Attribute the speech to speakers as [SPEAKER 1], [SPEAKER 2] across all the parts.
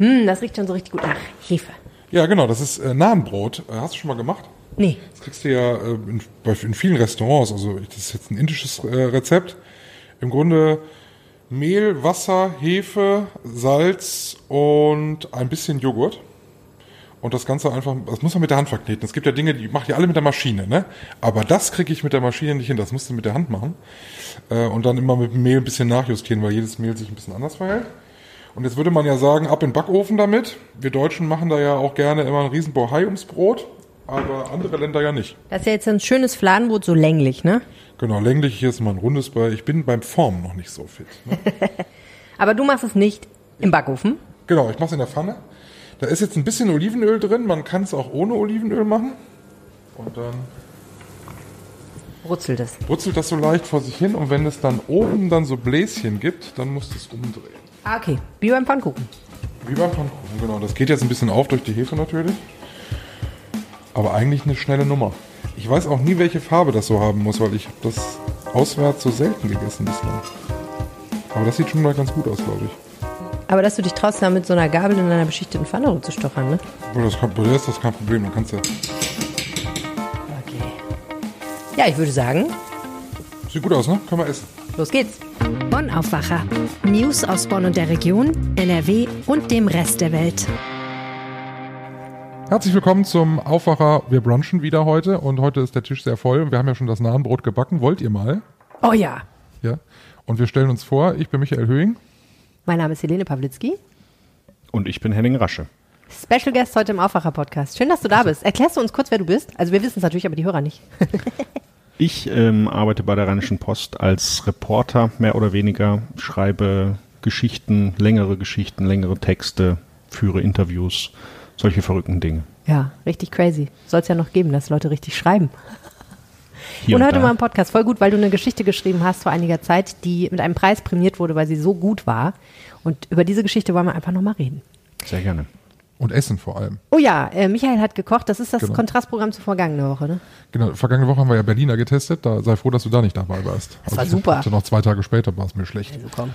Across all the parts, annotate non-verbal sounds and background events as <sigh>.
[SPEAKER 1] Hm, das riecht schon so richtig gut nach Hefe.
[SPEAKER 2] Ja, genau, das ist äh, Nahenbrot. Äh, hast du schon mal gemacht?
[SPEAKER 1] Nee.
[SPEAKER 2] Das kriegst du ja äh, in, in vielen Restaurants. Also das ist jetzt ein indisches äh, Rezept. Im Grunde Mehl, Wasser, Hefe, Salz und ein bisschen Joghurt. Und das Ganze einfach, das muss man mit der Hand verkneten. Es gibt ja Dinge, die macht ihr alle mit der Maschine, ne? Aber das kriege ich mit der Maschine nicht hin. Das musst du mit der Hand machen. Äh, und dann immer mit dem Mehl ein bisschen nachjustieren, weil jedes Mehl sich ein bisschen anders verhält. Und jetzt würde man ja sagen, ab in den Backofen damit. Wir Deutschen machen da ja auch gerne immer einen riesen Bohai ums Brot, aber andere Länder ja nicht.
[SPEAKER 1] Das ist ja jetzt ein schönes Fladenbrot, so länglich, ne?
[SPEAKER 2] Genau, länglich hier ist mal ein rundes bei. Ich bin beim Formen noch nicht so fit. Ne? <laughs>
[SPEAKER 1] Aber du machst es nicht im Backofen.
[SPEAKER 2] genau, ich mache es in der Pfanne. Da ist jetzt ein bisschen Olivenöl drin. Man kann es auch ohne Olivenöl machen. Und dann
[SPEAKER 1] Brutzelt es.
[SPEAKER 2] brutzelt das so leicht vor sich hin. Und wenn es dann oben dann so Bläschen gibt, dann musst du es umdrehen.
[SPEAKER 1] Ah, okay. Wie beim Pfannkuchen.
[SPEAKER 2] Wie beim Pfannkuchen, genau. Das geht jetzt ein bisschen auf durch die Hefe natürlich. Aber eigentlich eine schnelle Nummer. Ich weiß auch nie, welche Farbe das so haben muss, weil ich habe das auswärts so selten gegessen bislang. Aber das sieht schon mal ganz gut aus, glaube ich.
[SPEAKER 1] Aber dass du dich traust, da mit so einer Gabel in einer beschichteten Pfanne rumzustochern, ne?
[SPEAKER 2] Aber das kann, der ist das kein Problem. Man kannst ja.
[SPEAKER 1] Okay. Ja, ich würde sagen,
[SPEAKER 2] Sieht gut aus, ne? Können wir essen.
[SPEAKER 1] Los geht's.
[SPEAKER 3] Bonn Aufwacher. News aus Bonn und der Region, NRW und dem Rest der Welt.
[SPEAKER 2] Herzlich willkommen zum Aufwacher. Wir brunchen wieder heute und heute ist der Tisch sehr voll. und Wir haben ja schon das Nahenbrot gebacken. Wollt ihr mal?
[SPEAKER 1] Oh ja.
[SPEAKER 2] Ja. Und wir stellen uns vor, ich bin Michael Höhing.
[SPEAKER 1] Mein Name ist Helene Pawlitzki.
[SPEAKER 4] Und ich bin Henning Rasche.
[SPEAKER 1] Special Guest heute im Aufwacher-Podcast. Schön, dass du da bist. Erklärst du uns kurz, wer du bist? Also wir wissen es natürlich, aber die Hörer nicht. <laughs>
[SPEAKER 4] Ich ähm, arbeite bei der Rheinischen Post als Reporter, mehr oder weniger, schreibe Geschichten, längere Geschichten, längere Texte, führe Interviews, solche verrückten Dinge.
[SPEAKER 1] Ja, richtig crazy. Soll es ja noch geben, dass Leute richtig schreiben.
[SPEAKER 4] Hier
[SPEAKER 1] und
[SPEAKER 4] und
[SPEAKER 1] heute
[SPEAKER 4] da.
[SPEAKER 1] mal im Podcast. Voll gut, weil du eine Geschichte geschrieben hast vor einiger Zeit, die mit einem Preis prämiert wurde, weil sie so gut war. Und über diese Geschichte wollen wir einfach nochmal reden.
[SPEAKER 4] Sehr gerne.
[SPEAKER 2] Und Essen vor allem.
[SPEAKER 1] Oh ja, äh, Michael hat gekocht. Das ist das
[SPEAKER 2] Genau.
[SPEAKER 1] Kontrastprogramm zur vergangenen Woche, ne?
[SPEAKER 2] Genau, vergangene Woche haben wir ja Berliner getestet. Da sei froh, dass du da nicht dabei warst.
[SPEAKER 1] Das war
[SPEAKER 2] ich
[SPEAKER 1] super.
[SPEAKER 2] Hatte noch zwei Tage später war es mir schlecht.
[SPEAKER 1] Also komm.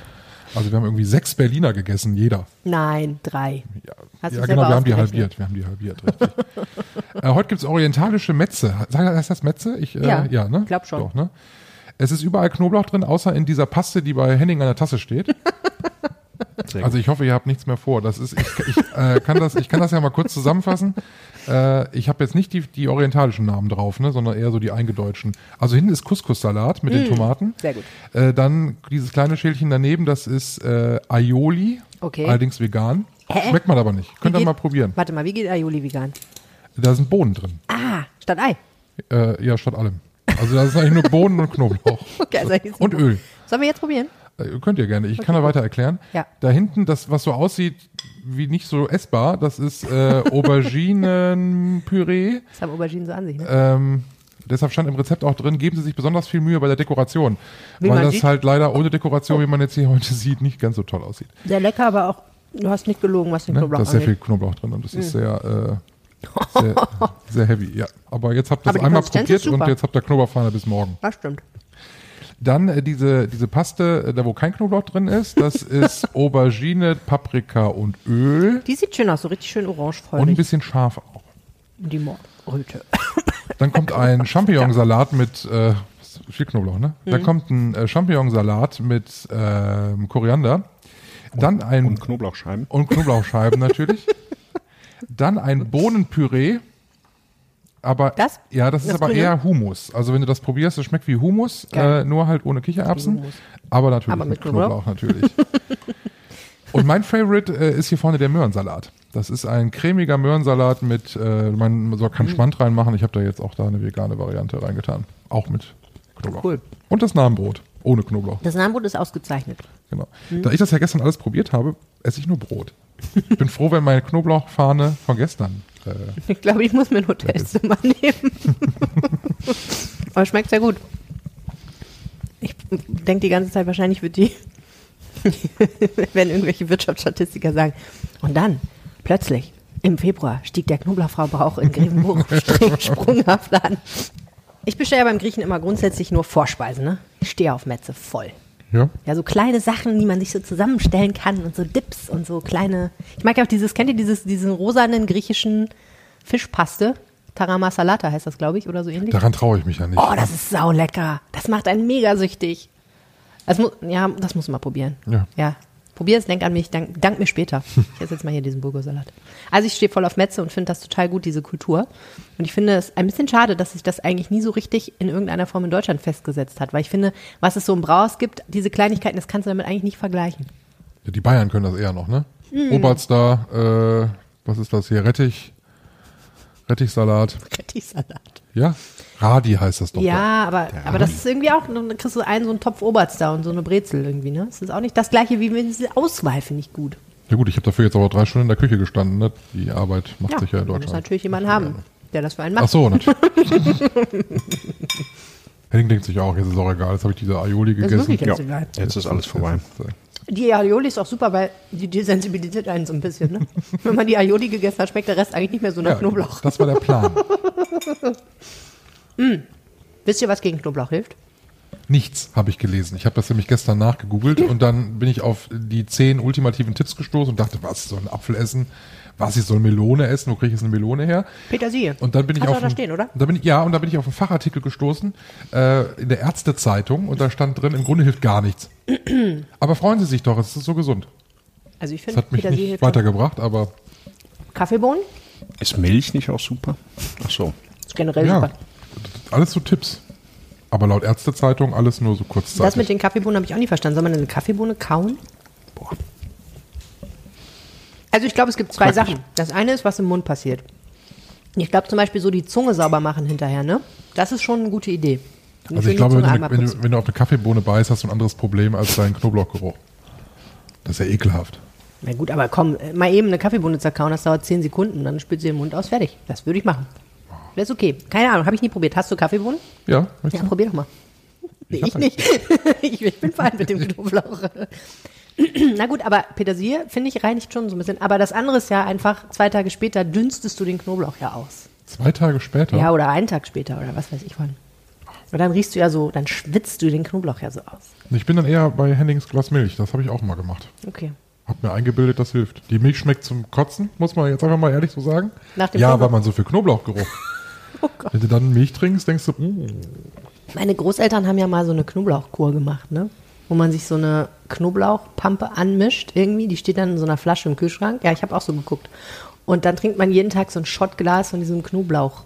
[SPEAKER 2] Also wir haben irgendwie sechs Berliner gegessen, jeder.
[SPEAKER 1] Nein, drei.
[SPEAKER 2] Ja,
[SPEAKER 1] Hast
[SPEAKER 2] ja genau, wir haben die halbiert. Wir haben die halbiert, richtig. <laughs> äh, heute gibt's orientalische Metze. Sag- Heißt das Metze? Ich, äh,
[SPEAKER 1] Ja,
[SPEAKER 2] ja ne?
[SPEAKER 1] glaub schon.
[SPEAKER 2] Doch, ne? Es ist überall Knoblauch drin, außer in dieser Paste, die bei Henning an der Tasse steht. <laughs> Also ich hoffe, ihr habt nichts mehr vor. Das ist, ich, ich, äh, kann, das, ich kann das ja mal kurz zusammenfassen. Äh, ich habe jetzt nicht die, die orientalischen Namen drauf, ne, sondern eher so die eingedeutschen. Also hinten ist Couscous-Salat mit den Tomaten.
[SPEAKER 1] Mm, sehr gut.
[SPEAKER 2] Äh, dann dieses kleine Schälchen daneben, das ist äh, Aioli,
[SPEAKER 1] Okay.
[SPEAKER 2] allerdings vegan.
[SPEAKER 1] Hä?
[SPEAKER 2] Schmeckt man aber nicht. Könnt ihr mal probieren.
[SPEAKER 1] Warte mal, wie geht Aioli vegan?
[SPEAKER 2] Da sind Bohnen drin.
[SPEAKER 1] Ah, statt Ei.
[SPEAKER 2] Äh, ja, statt allem. Also da ist eigentlich nur Bohnen und Knoblauch. <laughs>
[SPEAKER 1] Okay, also
[SPEAKER 2] und Öl.
[SPEAKER 1] Sollen wir jetzt probieren?
[SPEAKER 2] Äh, Könnt ihr gerne. Ich kann da weiter erklären.
[SPEAKER 1] Ja.
[SPEAKER 2] Da hinten, das, was so aussieht wie nicht so essbar, das ist äh, Auberginenpüree. <laughs>
[SPEAKER 1] Das haben Auberginen so an sich, ne?
[SPEAKER 2] Ähm, deshalb stand im Rezept auch drin, geben Sie sich besonders viel Mühe bei der Dekoration.
[SPEAKER 1] Wie
[SPEAKER 2] weil das
[SPEAKER 1] sieht.
[SPEAKER 2] halt leider ohne Dekoration, wie man jetzt hier heute sieht, nicht ganz so toll aussieht.
[SPEAKER 1] Sehr lecker, aber auch, du hast nicht gelogen, was den
[SPEAKER 2] Ne?
[SPEAKER 1] Knoblauch
[SPEAKER 2] Da ist sehr viel
[SPEAKER 1] angeht.
[SPEAKER 2] Knoblauch drin und das ist sehr, äh, <laughs> sehr, sehr heavy. Ja. Aber jetzt habt ihr es
[SPEAKER 1] die
[SPEAKER 2] einmal probiert und jetzt habt ihr Knoblauchpfanne bis morgen.
[SPEAKER 1] Das stimmt.
[SPEAKER 2] Dann äh, diese, diese Paste, äh, da wo kein Knoblauch drin ist, das <laughs> ist Aubergine, Paprika und Öl
[SPEAKER 1] Die sieht schön aus, so richtig schön
[SPEAKER 2] und ein bisschen scharf auch.
[SPEAKER 1] Die Morgenröte. <laughs>
[SPEAKER 2] Dann kommt ein <laughs> Champignonsalat mit äh, viel Knoblauch, ne?
[SPEAKER 1] Mhm.
[SPEAKER 2] Dann kommt ein äh, Champignonsalat mit ähm, Koriander. Dann ein
[SPEAKER 4] Und Knoblauchscheiben.
[SPEAKER 2] und Knoblauchscheiben natürlich. Dann ein Bohnenpüree. Aber
[SPEAKER 1] Das?
[SPEAKER 2] ja, das ist
[SPEAKER 1] Das
[SPEAKER 2] aber
[SPEAKER 1] Grüne?
[SPEAKER 2] eher Hummus. Also wenn du das probierst, das schmeckt wie Hummus,
[SPEAKER 1] Geil.
[SPEAKER 2] äh, nur halt ohne Kichererbsen. Aber natürlich
[SPEAKER 1] Aber mit
[SPEAKER 2] mit Knoblauch, natürlich. <laughs> Und mein Favorite äh, ist hier vorne der Möhrensalat. Das ist ein cremiger Möhrensalat mit, äh, man soll
[SPEAKER 1] Mhm.
[SPEAKER 2] keinen Schmand reinmachen. Ich habe da jetzt auch da eine vegane Variante reingetan. Auch mit Knoblauch.
[SPEAKER 1] Cool.
[SPEAKER 2] Und das Namenbrot. Ohne Knoblauch.
[SPEAKER 1] Das Namenbrot ist ausgezeichnet.
[SPEAKER 2] Genau. Da ich das ja gestern alles probiert habe, esse ich nur Brot. Ich bin froh, wenn meine Knoblauchfahne von gestern. Äh, <laughs>
[SPEAKER 1] Ich glaube, ich muss mir ein Hotelzimmer nehmen. <laughs> Aber schmeckt sehr gut. Ich denke die ganze Zeit, wahrscheinlich wird die, <laughs> wenn irgendwelche Wirtschaftsstatistiker sagen. Und dann, plötzlich, im Februar stieg der Knoblauchverbrauch in Grevenburg sprunghaft an. Ich bestelle ja beim Griechen immer grundsätzlich nur Vorspeisen. Ne? Ich stehe auf Metze voll.
[SPEAKER 2] Ja.
[SPEAKER 1] Ja, so kleine Sachen, die man sich so zusammenstellen kann und so Dips und so kleine. Ich mag ja auch dieses, kennt ihr dieses, diesen rosanen griechischen Fischpaste? Tarama Salata heißt das, glaube ich, oder so ähnlich.
[SPEAKER 2] Daran traue ich mich ja nicht.
[SPEAKER 1] Oh, das ist saulecker. Das macht einen mega süchtig. Das mu ja, das muss man mal probieren.
[SPEAKER 2] Ja.
[SPEAKER 1] Ja. Probier es, denk an mich, dank, dank mir später. Ich esse jetzt mal hier diesen Burgersalat. Also ich stehe voll auf Metze und finde das total gut, diese Kultur. Und ich finde es ein bisschen schade, dass sich das eigentlich nie so richtig in irgendeiner Form in Deutschland festgesetzt hat. Weil ich finde, was es so im Brauhaus gibt, diese Kleinigkeiten, das kannst du damit eigentlich nicht vergleichen.
[SPEAKER 2] Ja, die Bayern können das eher noch, ne?
[SPEAKER 1] Hm.
[SPEAKER 2] Oberster, äh, was ist das hier? Rettich, Rettichsalat.
[SPEAKER 1] Rettichsalat.
[SPEAKER 2] Ja? Radi heißt das doch.
[SPEAKER 1] Ja, aber, aber das ist irgendwie auch, dann kriegst du einen so einen Topf Oberst da und so eine Brezel irgendwie, ne? Das ist auch nicht das gleiche wie wenn diese Auswahl, finde ich gut.
[SPEAKER 2] Ja gut, ich habe dafür jetzt aber drei Stunden in der Küche gestanden, ne? Die Arbeit macht sich ja in
[SPEAKER 1] du musst
[SPEAKER 2] Deutschland.
[SPEAKER 1] natürlich jemanden haben, der das für einen macht.
[SPEAKER 2] Ach so, natürlich. <laughs> Henning denkt sich auch, jetzt ist auch egal, jetzt habe ich diese Aioli
[SPEAKER 1] Das ist
[SPEAKER 2] gegessen.
[SPEAKER 1] wirklich jetzt
[SPEAKER 4] Ja.
[SPEAKER 1] egal.
[SPEAKER 4] Jetzt ist alles vorbei.
[SPEAKER 2] Jetzt ist, äh,
[SPEAKER 1] Die Aioli ist auch super, weil die desensibilisiert einen so ein bisschen, ne? <laughs> Wenn man die Aioli gegessen hat, schmeckt der Rest eigentlich nicht mehr so nach
[SPEAKER 2] ja,
[SPEAKER 1] Knoblauch.
[SPEAKER 2] Das war der Plan. <laughs>
[SPEAKER 1] Wisst ihr, was gegen Knoblauch hilft?
[SPEAKER 2] Nichts habe ich gelesen. Ich habe das nämlich gestern nachgegoogelt und dann bin ich auf die zehn ultimativen Tipps gestoßen und dachte, was, ich soll einen Apfel essen? Was, ich soll Melone essen? Wo kriege ich jetzt eine Melone her?
[SPEAKER 1] Petersilie.
[SPEAKER 2] Und dann bin ich
[SPEAKER 1] Hast du
[SPEAKER 2] auf
[SPEAKER 1] auch da stehen, oder?
[SPEAKER 2] Und dann bin ich, ja, und dann bin ich auf einen Fachartikel gestoßen äh, in der Ärztezeitung und da stand drin, im Grunde hilft gar nichts. <clears throat> aber freuen Sie sich doch, es ist so gesund.
[SPEAKER 1] Also ich
[SPEAKER 2] Das
[SPEAKER 1] finde,
[SPEAKER 2] hat mich
[SPEAKER 1] Petersilie
[SPEAKER 2] nicht weitergebracht, aber
[SPEAKER 1] Kaffeebohnen
[SPEAKER 4] Ist Milch nicht auch super? Ach so.
[SPEAKER 1] ist generell
[SPEAKER 2] ja,
[SPEAKER 1] super.
[SPEAKER 2] alles so Tipps. Aber laut Ärztezeitung alles nur so kurzzeitig.
[SPEAKER 1] Das mit den Kaffeebohnen habe ich auch nicht verstanden. Soll man denn eine Kaffeebohne kauen?
[SPEAKER 4] Boah.
[SPEAKER 1] Also ich glaube, es gibt zwei Sachen. Das eine ist, was im Mund passiert. Ich glaube zum Beispiel so die Zunge sauber machen hinterher, ne? Das ist schon eine gute Idee. Und
[SPEAKER 2] also ich glaube, wenn du, wenn, du, wenn du auf eine Kaffeebohne beißt, hast du ein anderes Problem als deinen Knoblauchgeruch. Das ist ja ekelhaft.
[SPEAKER 1] Na gut, aber komm, äh, mal eben eine Kaffeebohne zerkauen, das dauert 10 Sekunden, dann spült sie den Mund aus, fertig. Das würde ich machen. Das ist okay. Keine Ahnung, habe ich nie probiert. Hast du Kaffeebohnen?
[SPEAKER 2] Ja,
[SPEAKER 1] Ja, probier doch mal. Nee,
[SPEAKER 2] hab
[SPEAKER 1] ich nicht. ich, <laughs> ich bin fein mit dem Knoblauch. <clears throat> Na gut, aber Petersilie, finde ich, reinigt schon so ein bisschen. Aber das andere ist ja einfach, zwei Tage später dünstest du den Knoblauch ja aus.
[SPEAKER 2] Zwei Tage später.
[SPEAKER 1] Ja, oder einen Tag später oder was weiß ich wann. Und dann riechst du ja so, dann schwitzt du den Knoblauch ja so aus.
[SPEAKER 2] Ich bin dann eher bei Hennings Glas Milch. Das habe ich auch mal gemacht.
[SPEAKER 1] Okay.
[SPEAKER 2] Hab mir eingebildet, das hilft. Die Milch schmeckt zum Kotzen, muss man jetzt einfach mal ehrlich so sagen.
[SPEAKER 1] Nach dem
[SPEAKER 2] ja,
[SPEAKER 1] Knoblauch.
[SPEAKER 2] weil man so viel Knoblauchgeruch. <laughs>
[SPEAKER 1] Oh Gott.
[SPEAKER 2] Wenn du dann Milch trinkst, denkst du, mm,
[SPEAKER 1] Meine Großeltern haben ja mal so eine Knoblauchkur gemacht, ne? Wo man sich so eine Knoblauchpampe anmischt irgendwie. Die steht dann in so einer Flasche im Kühlschrank. Ja, ich habe auch so geguckt. Und dann trinkt man jeden Tag so ein Schottglas von diesem Knoblauch.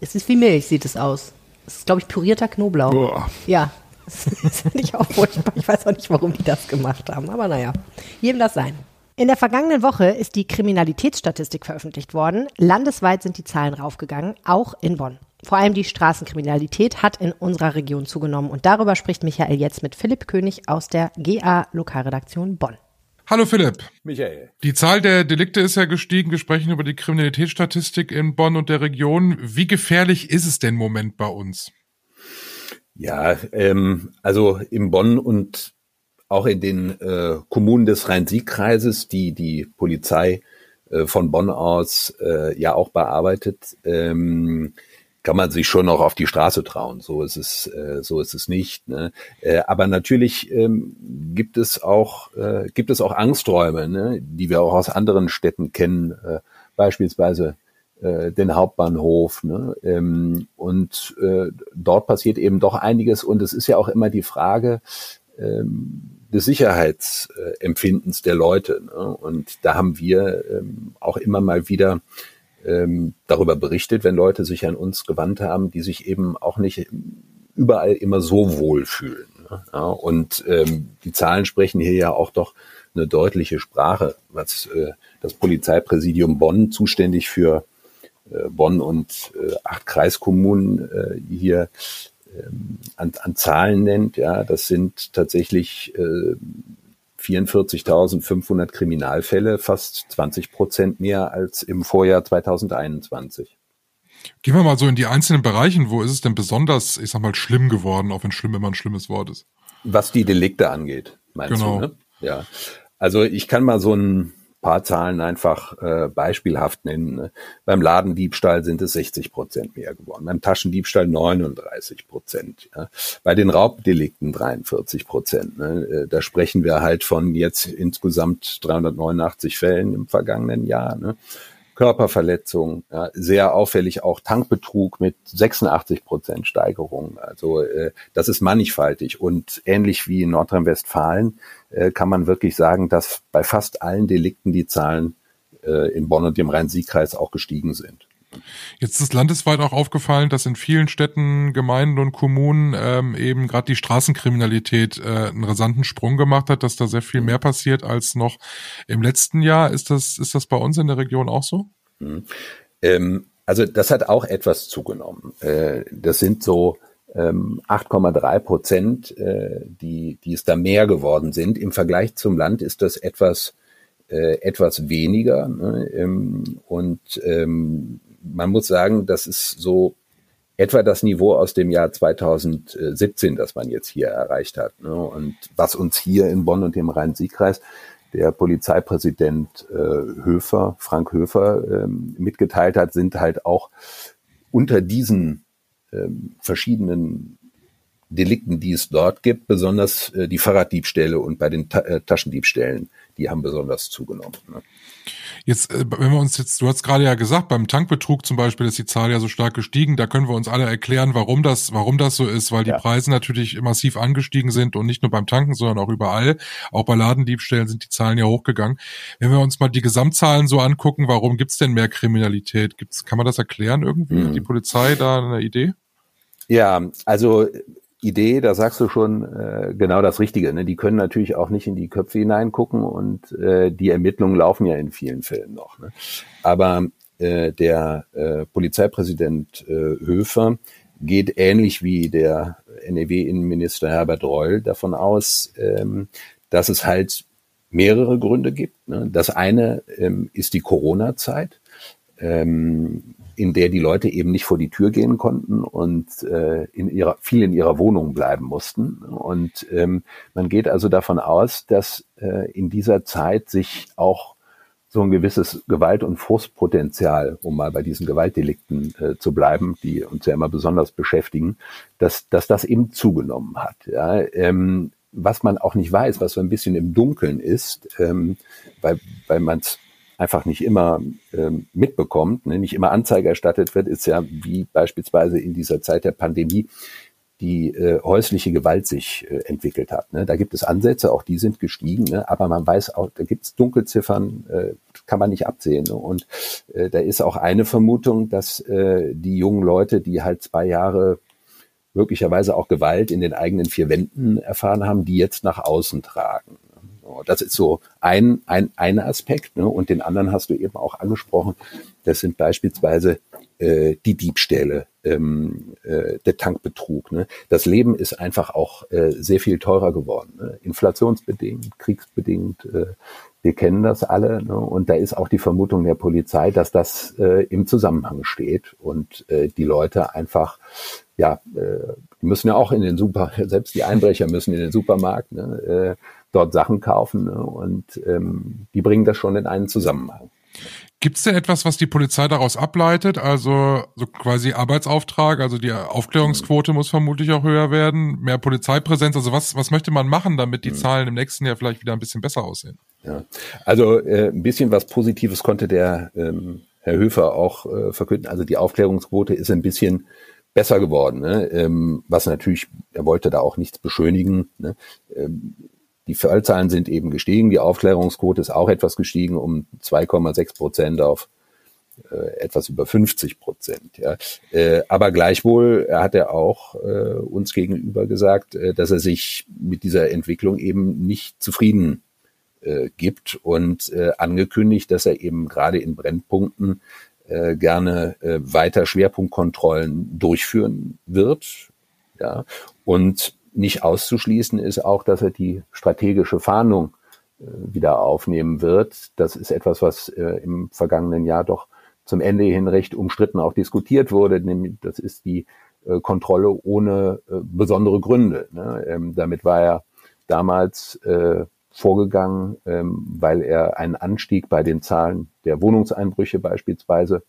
[SPEAKER 1] Es ist wie Milch, sieht es aus. Es ist, glaube ich, pürierter Knoblauch.
[SPEAKER 4] Boah.
[SPEAKER 1] Ja, <laughs> das finde ich auch furchtbar. Ich weiß auch nicht, warum die das gemacht haben. Aber naja, jedem das sein. In der vergangenen Woche ist die Kriminalitätsstatistik veröffentlicht worden. Landesweit sind die Zahlen raufgegangen, auch in Bonn. Vor allem die Straßenkriminalität hat in unserer Region zugenommen. Und darüber spricht Michael jetzt mit Philipp König aus der GA Lokalredaktion Bonn.
[SPEAKER 2] Hallo Philipp.
[SPEAKER 5] Michael.
[SPEAKER 2] Die Zahl der Delikte ist ja gestiegen. Wir sprechen über die Kriminalitätsstatistik in Bonn und der Region. Wie gefährlich ist es denn im Moment bei uns?
[SPEAKER 5] Ja, ähm, also in Bonn und auch in den äh, Kommunen des Rhein-Sieg-Kreises, die die Polizei äh, von Bonn aus äh, ja auch bearbeitet, ähm, kann man sich schon noch auf die Straße trauen. So ist es, äh, so ist es nicht. Ne? Äh, aber natürlich ähm, gibt es auch äh, gibt es auch Angsträume, ne? die wir auch aus anderen Städten kennen, äh, beispielsweise äh, den Hauptbahnhof. Ne? Ähm, und äh, dort passiert eben doch einiges. Und es ist ja auch immer die Frage ähm, des Sicherheitsempfindens der Leute. Ne? Und da haben wir ähm, auch immer mal wieder ähm, darüber berichtet, wenn Leute sich an uns gewandt haben, die sich eben auch nicht überall immer so wohl fühlen. Ne? Und ähm, die Zahlen sprechen hier ja auch doch eine deutliche Sprache, was äh, das Polizeipräsidium Bonn zuständig für äh, Bonn und äh, acht Kreiskommunen hier an, an Zahlen nennt. Ja, das sind tatsächlich äh, 44.500 Kriminalfälle, fast 20 Prozent mehr als im Vorjahr 2021.
[SPEAKER 2] Gehen wir mal so in die einzelnen Bereichen. Wo ist es denn besonders, ich sag mal, schlimm geworden, auch wenn schlimm immer ein schlimmes Wort ist?
[SPEAKER 5] Was die Delikte angeht, meinst
[SPEAKER 2] Genau.
[SPEAKER 5] du? Ne? Ja. Also ich kann mal so ein paar Zahlen einfach äh, beispielhaft nennen. Ne? Beim Ladendiebstahl sind es 60 Prozent mehr geworden, beim Taschendiebstahl 39 Prozent, ja? bei den Raubdelikten 43 Prozent. Ne? Äh, da sprechen wir halt von jetzt insgesamt 389 Fällen im vergangenen Jahr. Ne? Körperverletzung, ja, sehr auffällig auch Tankbetrug mit 86 Prozent Steigerung. Also äh, das ist mannigfaltig und ähnlich wie in Nordrhein-Westfalen äh, kann man wirklich sagen, dass bei fast allen Delikten die Zahlen äh, in Bonn und dem Rhein-Sieg-Kreis auch gestiegen sind.
[SPEAKER 2] Jetzt ist landesweit auch aufgefallen, dass in vielen Städten, Gemeinden und Kommunen ähm, eben gerade die Straßenkriminalität äh, einen rasanten Sprung gemacht hat, dass da sehr viel mehr passiert als noch im letzten Jahr. Ist das, ist das bei uns in der Region auch so? Mhm.
[SPEAKER 5] Ähm, also das hat auch etwas zugenommen. Äh, das sind so 8,3 ähm, Prozent, äh, die, die es da mehr geworden sind. Im Vergleich zum Land ist das etwas, äh, etwas weniger. Ne? Ähm, und ähm, man muss sagen, das ist so etwa das Niveau aus dem Jahr 2017, das man jetzt hier erreicht hat. Ne? Und was uns hier in Bonn und dem Rhein-Sieg-Kreis der Polizeipräsident äh, Höfer, Frank Höfer, ähm, mitgeteilt hat, sind halt auch unter diesen ähm, verschiedenen Delikten, die es dort gibt, besonders äh, die Fahrraddiebstähle und bei den Ta äh, Taschendiebstählen, die haben besonders zugenommen. Ne?
[SPEAKER 2] Jetzt, äh, wenn wir uns jetzt, du hast gerade ja gesagt, beim Tankbetrug zum Beispiel ist die Zahl ja so stark gestiegen. Da können wir uns alle erklären, warum das, warum das so ist, weil die ja. Preise natürlich massiv angestiegen sind und nicht nur beim Tanken, sondern auch überall. Auch bei Ladendiebstählen sind die Zahlen ja hochgegangen. Wenn wir uns mal die Gesamtzahlen so angucken, warum gibt's denn mehr Kriminalität? Gibt's, kann man das erklären irgendwie? Mhm. Die Polizei da eine Idee?
[SPEAKER 5] Ja, also Idee, da sagst du schon äh, genau das Richtige. Ne? Die können natürlich auch nicht in die Köpfe hineingucken und äh, die Ermittlungen laufen ja in vielen Fällen noch. Ne? Aber äh, der äh, Polizeipräsident äh, Höfer geht ähnlich wie der NEW-Innenminister Herbert Reul davon aus, ähm, dass es halt mehrere Gründe gibt. Ne? Das eine ähm, ist die Corona-Zeit. Ähm, in der die Leute eben nicht vor die Tür gehen konnten und äh, in ihrer, viel in ihrer Wohnung bleiben mussten. Und ähm, man geht also davon aus, dass äh, in dieser Zeit sich auch so ein gewisses Gewalt- und Frustpotenzial, um mal bei diesen Gewaltdelikten äh, zu bleiben, die uns ja immer besonders beschäftigen, dass, dass das eben zugenommen hat. Ja? Ähm, was man auch nicht weiß, was so ein bisschen im Dunkeln ist, ähm, weil, weil man es einfach nicht immer ähm, mitbekommt, ne, nicht immer Anzeige erstattet wird, ist ja wie beispielsweise in dieser Zeit der Pandemie die äh, häusliche Gewalt sich äh, entwickelt hat. Ne? Da gibt es Ansätze, auch die sind gestiegen, ne? aber man weiß auch, da gibt es Dunkelziffern, äh, kann man nicht absehen. Ne? Und äh, da ist auch eine Vermutung, dass äh, die jungen Leute, die halt zwei Jahre möglicherweise auch Gewalt in den eigenen vier Wänden erfahren haben, die jetzt nach außen tragen. Das ist so ein, ein, ein Aspekt. Ne? Und den anderen hast du eben auch angesprochen. Das sind beispielsweise äh, die Diebstähle, ähm, äh, der Tankbetrug. Ne? Das Leben ist einfach auch äh, sehr viel teurer geworden. Ne? Inflationsbedingt, kriegsbedingt. Äh, wir kennen das alle. Ne? Und da ist auch die Vermutung der Polizei, dass das äh, im Zusammenhang steht und äh, die Leute einfach ja, äh, müssen ja auch in den Super, selbst die Einbrecher müssen in den Supermarkt. Ne? Äh, dort Sachen kaufen ne? und ähm, die bringen das schon in einen Zusammenhang.
[SPEAKER 2] Gibt es denn etwas, was die Polizei daraus ableitet? Also so quasi Arbeitsauftrag, also die Aufklärungsquote muss vermutlich auch höher werden, mehr Polizeipräsenz. Also was, was möchte man machen, damit die mhm. Zahlen im nächsten Jahr vielleicht wieder ein bisschen besser aussehen?
[SPEAKER 5] Ja. Also äh, ein bisschen was Positives konnte der ähm, Herr Höfer auch äh, verkünden. Also die Aufklärungsquote ist ein bisschen besser geworden, ne? ähm, was natürlich, er wollte da auch nichts beschönigen. Ne? Ähm, die Fallzahlen sind eben gestiegen, die Aufklärungsquote ist auch etwas gestiegen um 2,6 Prozent auf äh, etwas über 50 Prozent. Ja. Äh, aber gleichwohl hat er auch äh, uns gegenüber gesagt, äh, dass er sich mit dieser Entwicklung eben nicht zufrieden äh, gibt und angekündigt, dass er eben gerade in Brennpunkten gerne weiter Schwerpunktkontrollen durchführen wird. Ja, und nicht auszuschließen ist auch, dass er die strategische Fahndung äh, wieder aufnehmen wird. Das ist etwas, was äh, im vergangenen Jahr doch zum Ende hin recht umstritten auch diskutiert wurde. Nämlich, das ist die äh, Kontrolle ohne besondere Gründe. Ne? Ähm, damit war er damals vorgegangen, ähm, weil er einen Anstieg bei den Zahlen der Wohnungseinbrüche beispielsweise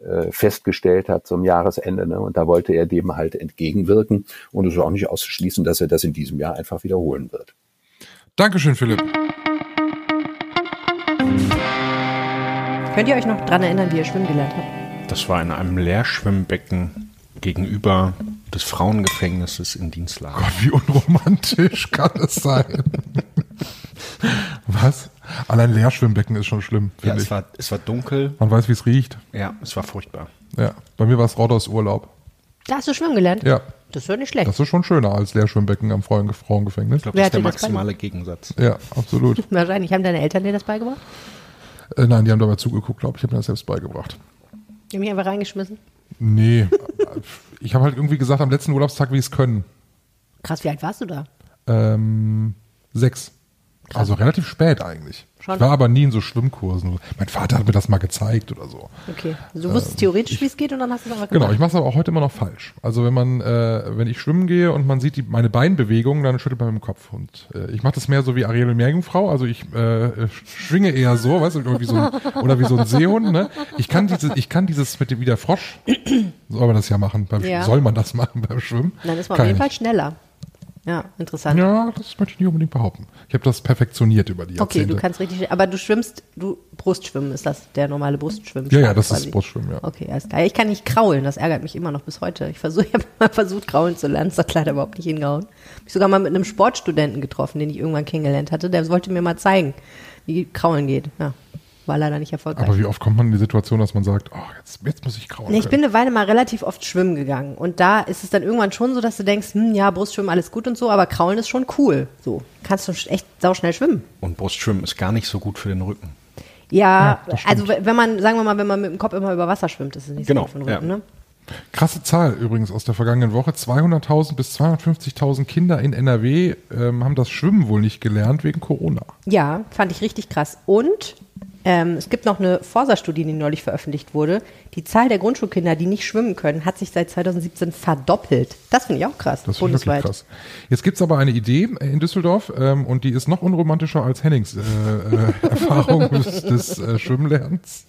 [SPEAKER 5] äh, festgestellt hat zum Jahresende. Ne? Und da wollte er dem halt entgegenwirken. Und es ist auch nicht auszuschließen, dass er das in diesem Jahr einfach wiederholen wird.
[SPEAKER 2] Dankeschön, Philipp.
[SPEAKER 1] Könnt ihr euch noch dran erinnern, wie ihr schwimmen gelernt habt?
[SPEAKER 4] Das war in einem Leerschwimmbecken gegenüber des Frauengefängnisses in Dienstlagen.
[SPEAKER 2] Gott, wie unromantisch kann es sein? <laughs> Was? Allein Leerschwimmbecken ist schon schlimm,
[SPEAKER 4] Ja, es
[SPEAKER 2] ich.
[SPEAKER 4] war, es war dunkel.
[SPEAKER 2] Man weiß, wie es riecht.
[SPEAKER 4] Ja, es war furchtbar.
[SPEAKER 2] Ja, bei mir war es Rodos Urlaub.
[SPEAKER 1] Da hast du schwimmen gelernt?
[SPEAKER 2] Ja,
[SPEAKER 1] Das ist doch nicht schlecht.
[SPEAKER 2] das ist schon schöner als Leerschwimmbecken am Frauen- Frauengefängnis.
[SPEAKER 4] Ich glaube, das ist der maximale Gegensatz.
[SPEAKER 2] Ja, absolut. <laughs>
[SPEAKER 1] Wahrscheinlich. Haben deine Eltern dir das beigebracht?
[SPEAKER 2] äh, nein, die haben dabei zugeguckt, glaube ich. Ich habe mir das selbst beigebracht.
[SPEAKER 1] Die haben mich einfach reingeschmissen.
[SPEAKER 2] Nee, <laughs> ich habe halt irgendwie gesagt, am letzten Urlaubstag, wie es können.
[SPEAKER 1] Krass, wie alt warst du da?
[SPEAKER 2] Ähm, sechs. Also relativ spät eigentlich.
[SPEAKER 1] Schon.
[SPEAKER 2] Ich war aber nie in so Schwimmkursen. Mein Vater hat mir das mal gezeigt oder so.
[SPEAKER 1] Okay. Also du wusstest theoretisch, wie es geht und dann hast du es einfach
[SPEAKER 2] Genau,
[SPEAKER 1] gemacht.
[SPEAKER 2] ich mache es aber auch heute immer noch falsch. Also wenn man, äh, wenn ich schwimmen gehe und man sieht die, meine Beinbewegungen, dann schüttelt man mit dem Kopf. Und äh, ich mache das mehr so wie Ariel Meerjungfrau. Also ich äh, schwinge eher so, weißt du, irgendwie so ein, <laughs> oder wie so ein Seehund. Ne? Ich kann dieses, ich kann dieses mit dem wie der Frosch. Soll man das ja machen? Beim,
[SPEAKER 1] Ja.
[SPEAKER 2] Soll man das machen beim Schwimmen?
[SPEAKER 1] Dann ist man
[SPEAKER 2] Kann
[SPEAKER 1] auf jeden Fall schneller. Ja, interessant.
[SPEAKER 2] Ja, das möchte ich nicht unbedingt behaupten. Ich habe das perfektioniert über die
[SPEAKER 1] Okay,
[SPEAKER 2] Jahrzehnte.
[SPEAKER 1] du kannst richtig, aber du schwimmst, du Brustschwimmen ist das der normale Brustschwimmen?
[SPEAKER 2] Ja, ja, das
[SPEAKER 1] quasi.
[SPEAKER 2] ist Brustschwimmen, ja.
[SPEAKER 1] Okay, alles klar. Ich kann nicht kraulen, das ärgert mich immer noch bis heute. Ich versuche, <laughs> ich habe mal versucht, kraulen zu lernen, das hat leider überhaupt nicht hingehauen. Hab ich sogar mal mit einem Sportstudenten getroffen, den ich irgendwann kennengelernt hatte, der wollte mir mal zeigen, wie kraulen geht. Ja, war leider nicht erfolgreich.
[SPEAKER 2] Aber wie oft kommt man in die Situation, dass man sagt, oh, jetzt, jetzt muss ich kraulen
[SPEAKER 1] Nee, ich bin eine Weile mal relativ oft schwimmen gegangen. Und da ist es dann irgendwann schon so, dass du denkst, hm, ja, Brustschwimmen, alles gut und so, aber Kraulen ist schon cool. So, kannst du echt sauschnell schwimmen.
[SPEAKER 4] Und Brustschwimmen ist gar nicht so gut für den Rücken.
[SPEAKER 1] Ja,
[SPEAKER 2] stimmt.
[SPEAKER 1] also wenn man, sagen wir mal, wenn man mit dem Kopf immer über Wasser schwimmt, ist es nicht
[SPEAKER 4] Genau,
[SPEAKER 1] so gut für den Rücken,
[SPEAKER 4] ja.
[SPEAKER 1] ne?
[SPEAKER 2] Krasse Zahl übrigens aus der vergangenen Woche. 200.000 bis 250.000 Kinder in NRW ähm, haben das Schwimmen wohl nicht gelernt wegen Corona.
[SPEAKER 1] Ja, fand ich richtig krass. Und ähm, es gibt noch eine Forsa-Studie, die neulich veröffentlicht wurde. Die Zahl der Grundschulkinder, die nicht schwimmen können, hat sich seit 2017 verdoppelt. Das finde ich auch krass,
[SPEAKER 2] Das finde ich wirklich krass. Jetzt gibt's aber eine Idee in Düsseldorf ähm, und die ist noch unromantischer als Hennings äh, äh, <laughs> Erfahrung des, des äh, Schwimmlernens.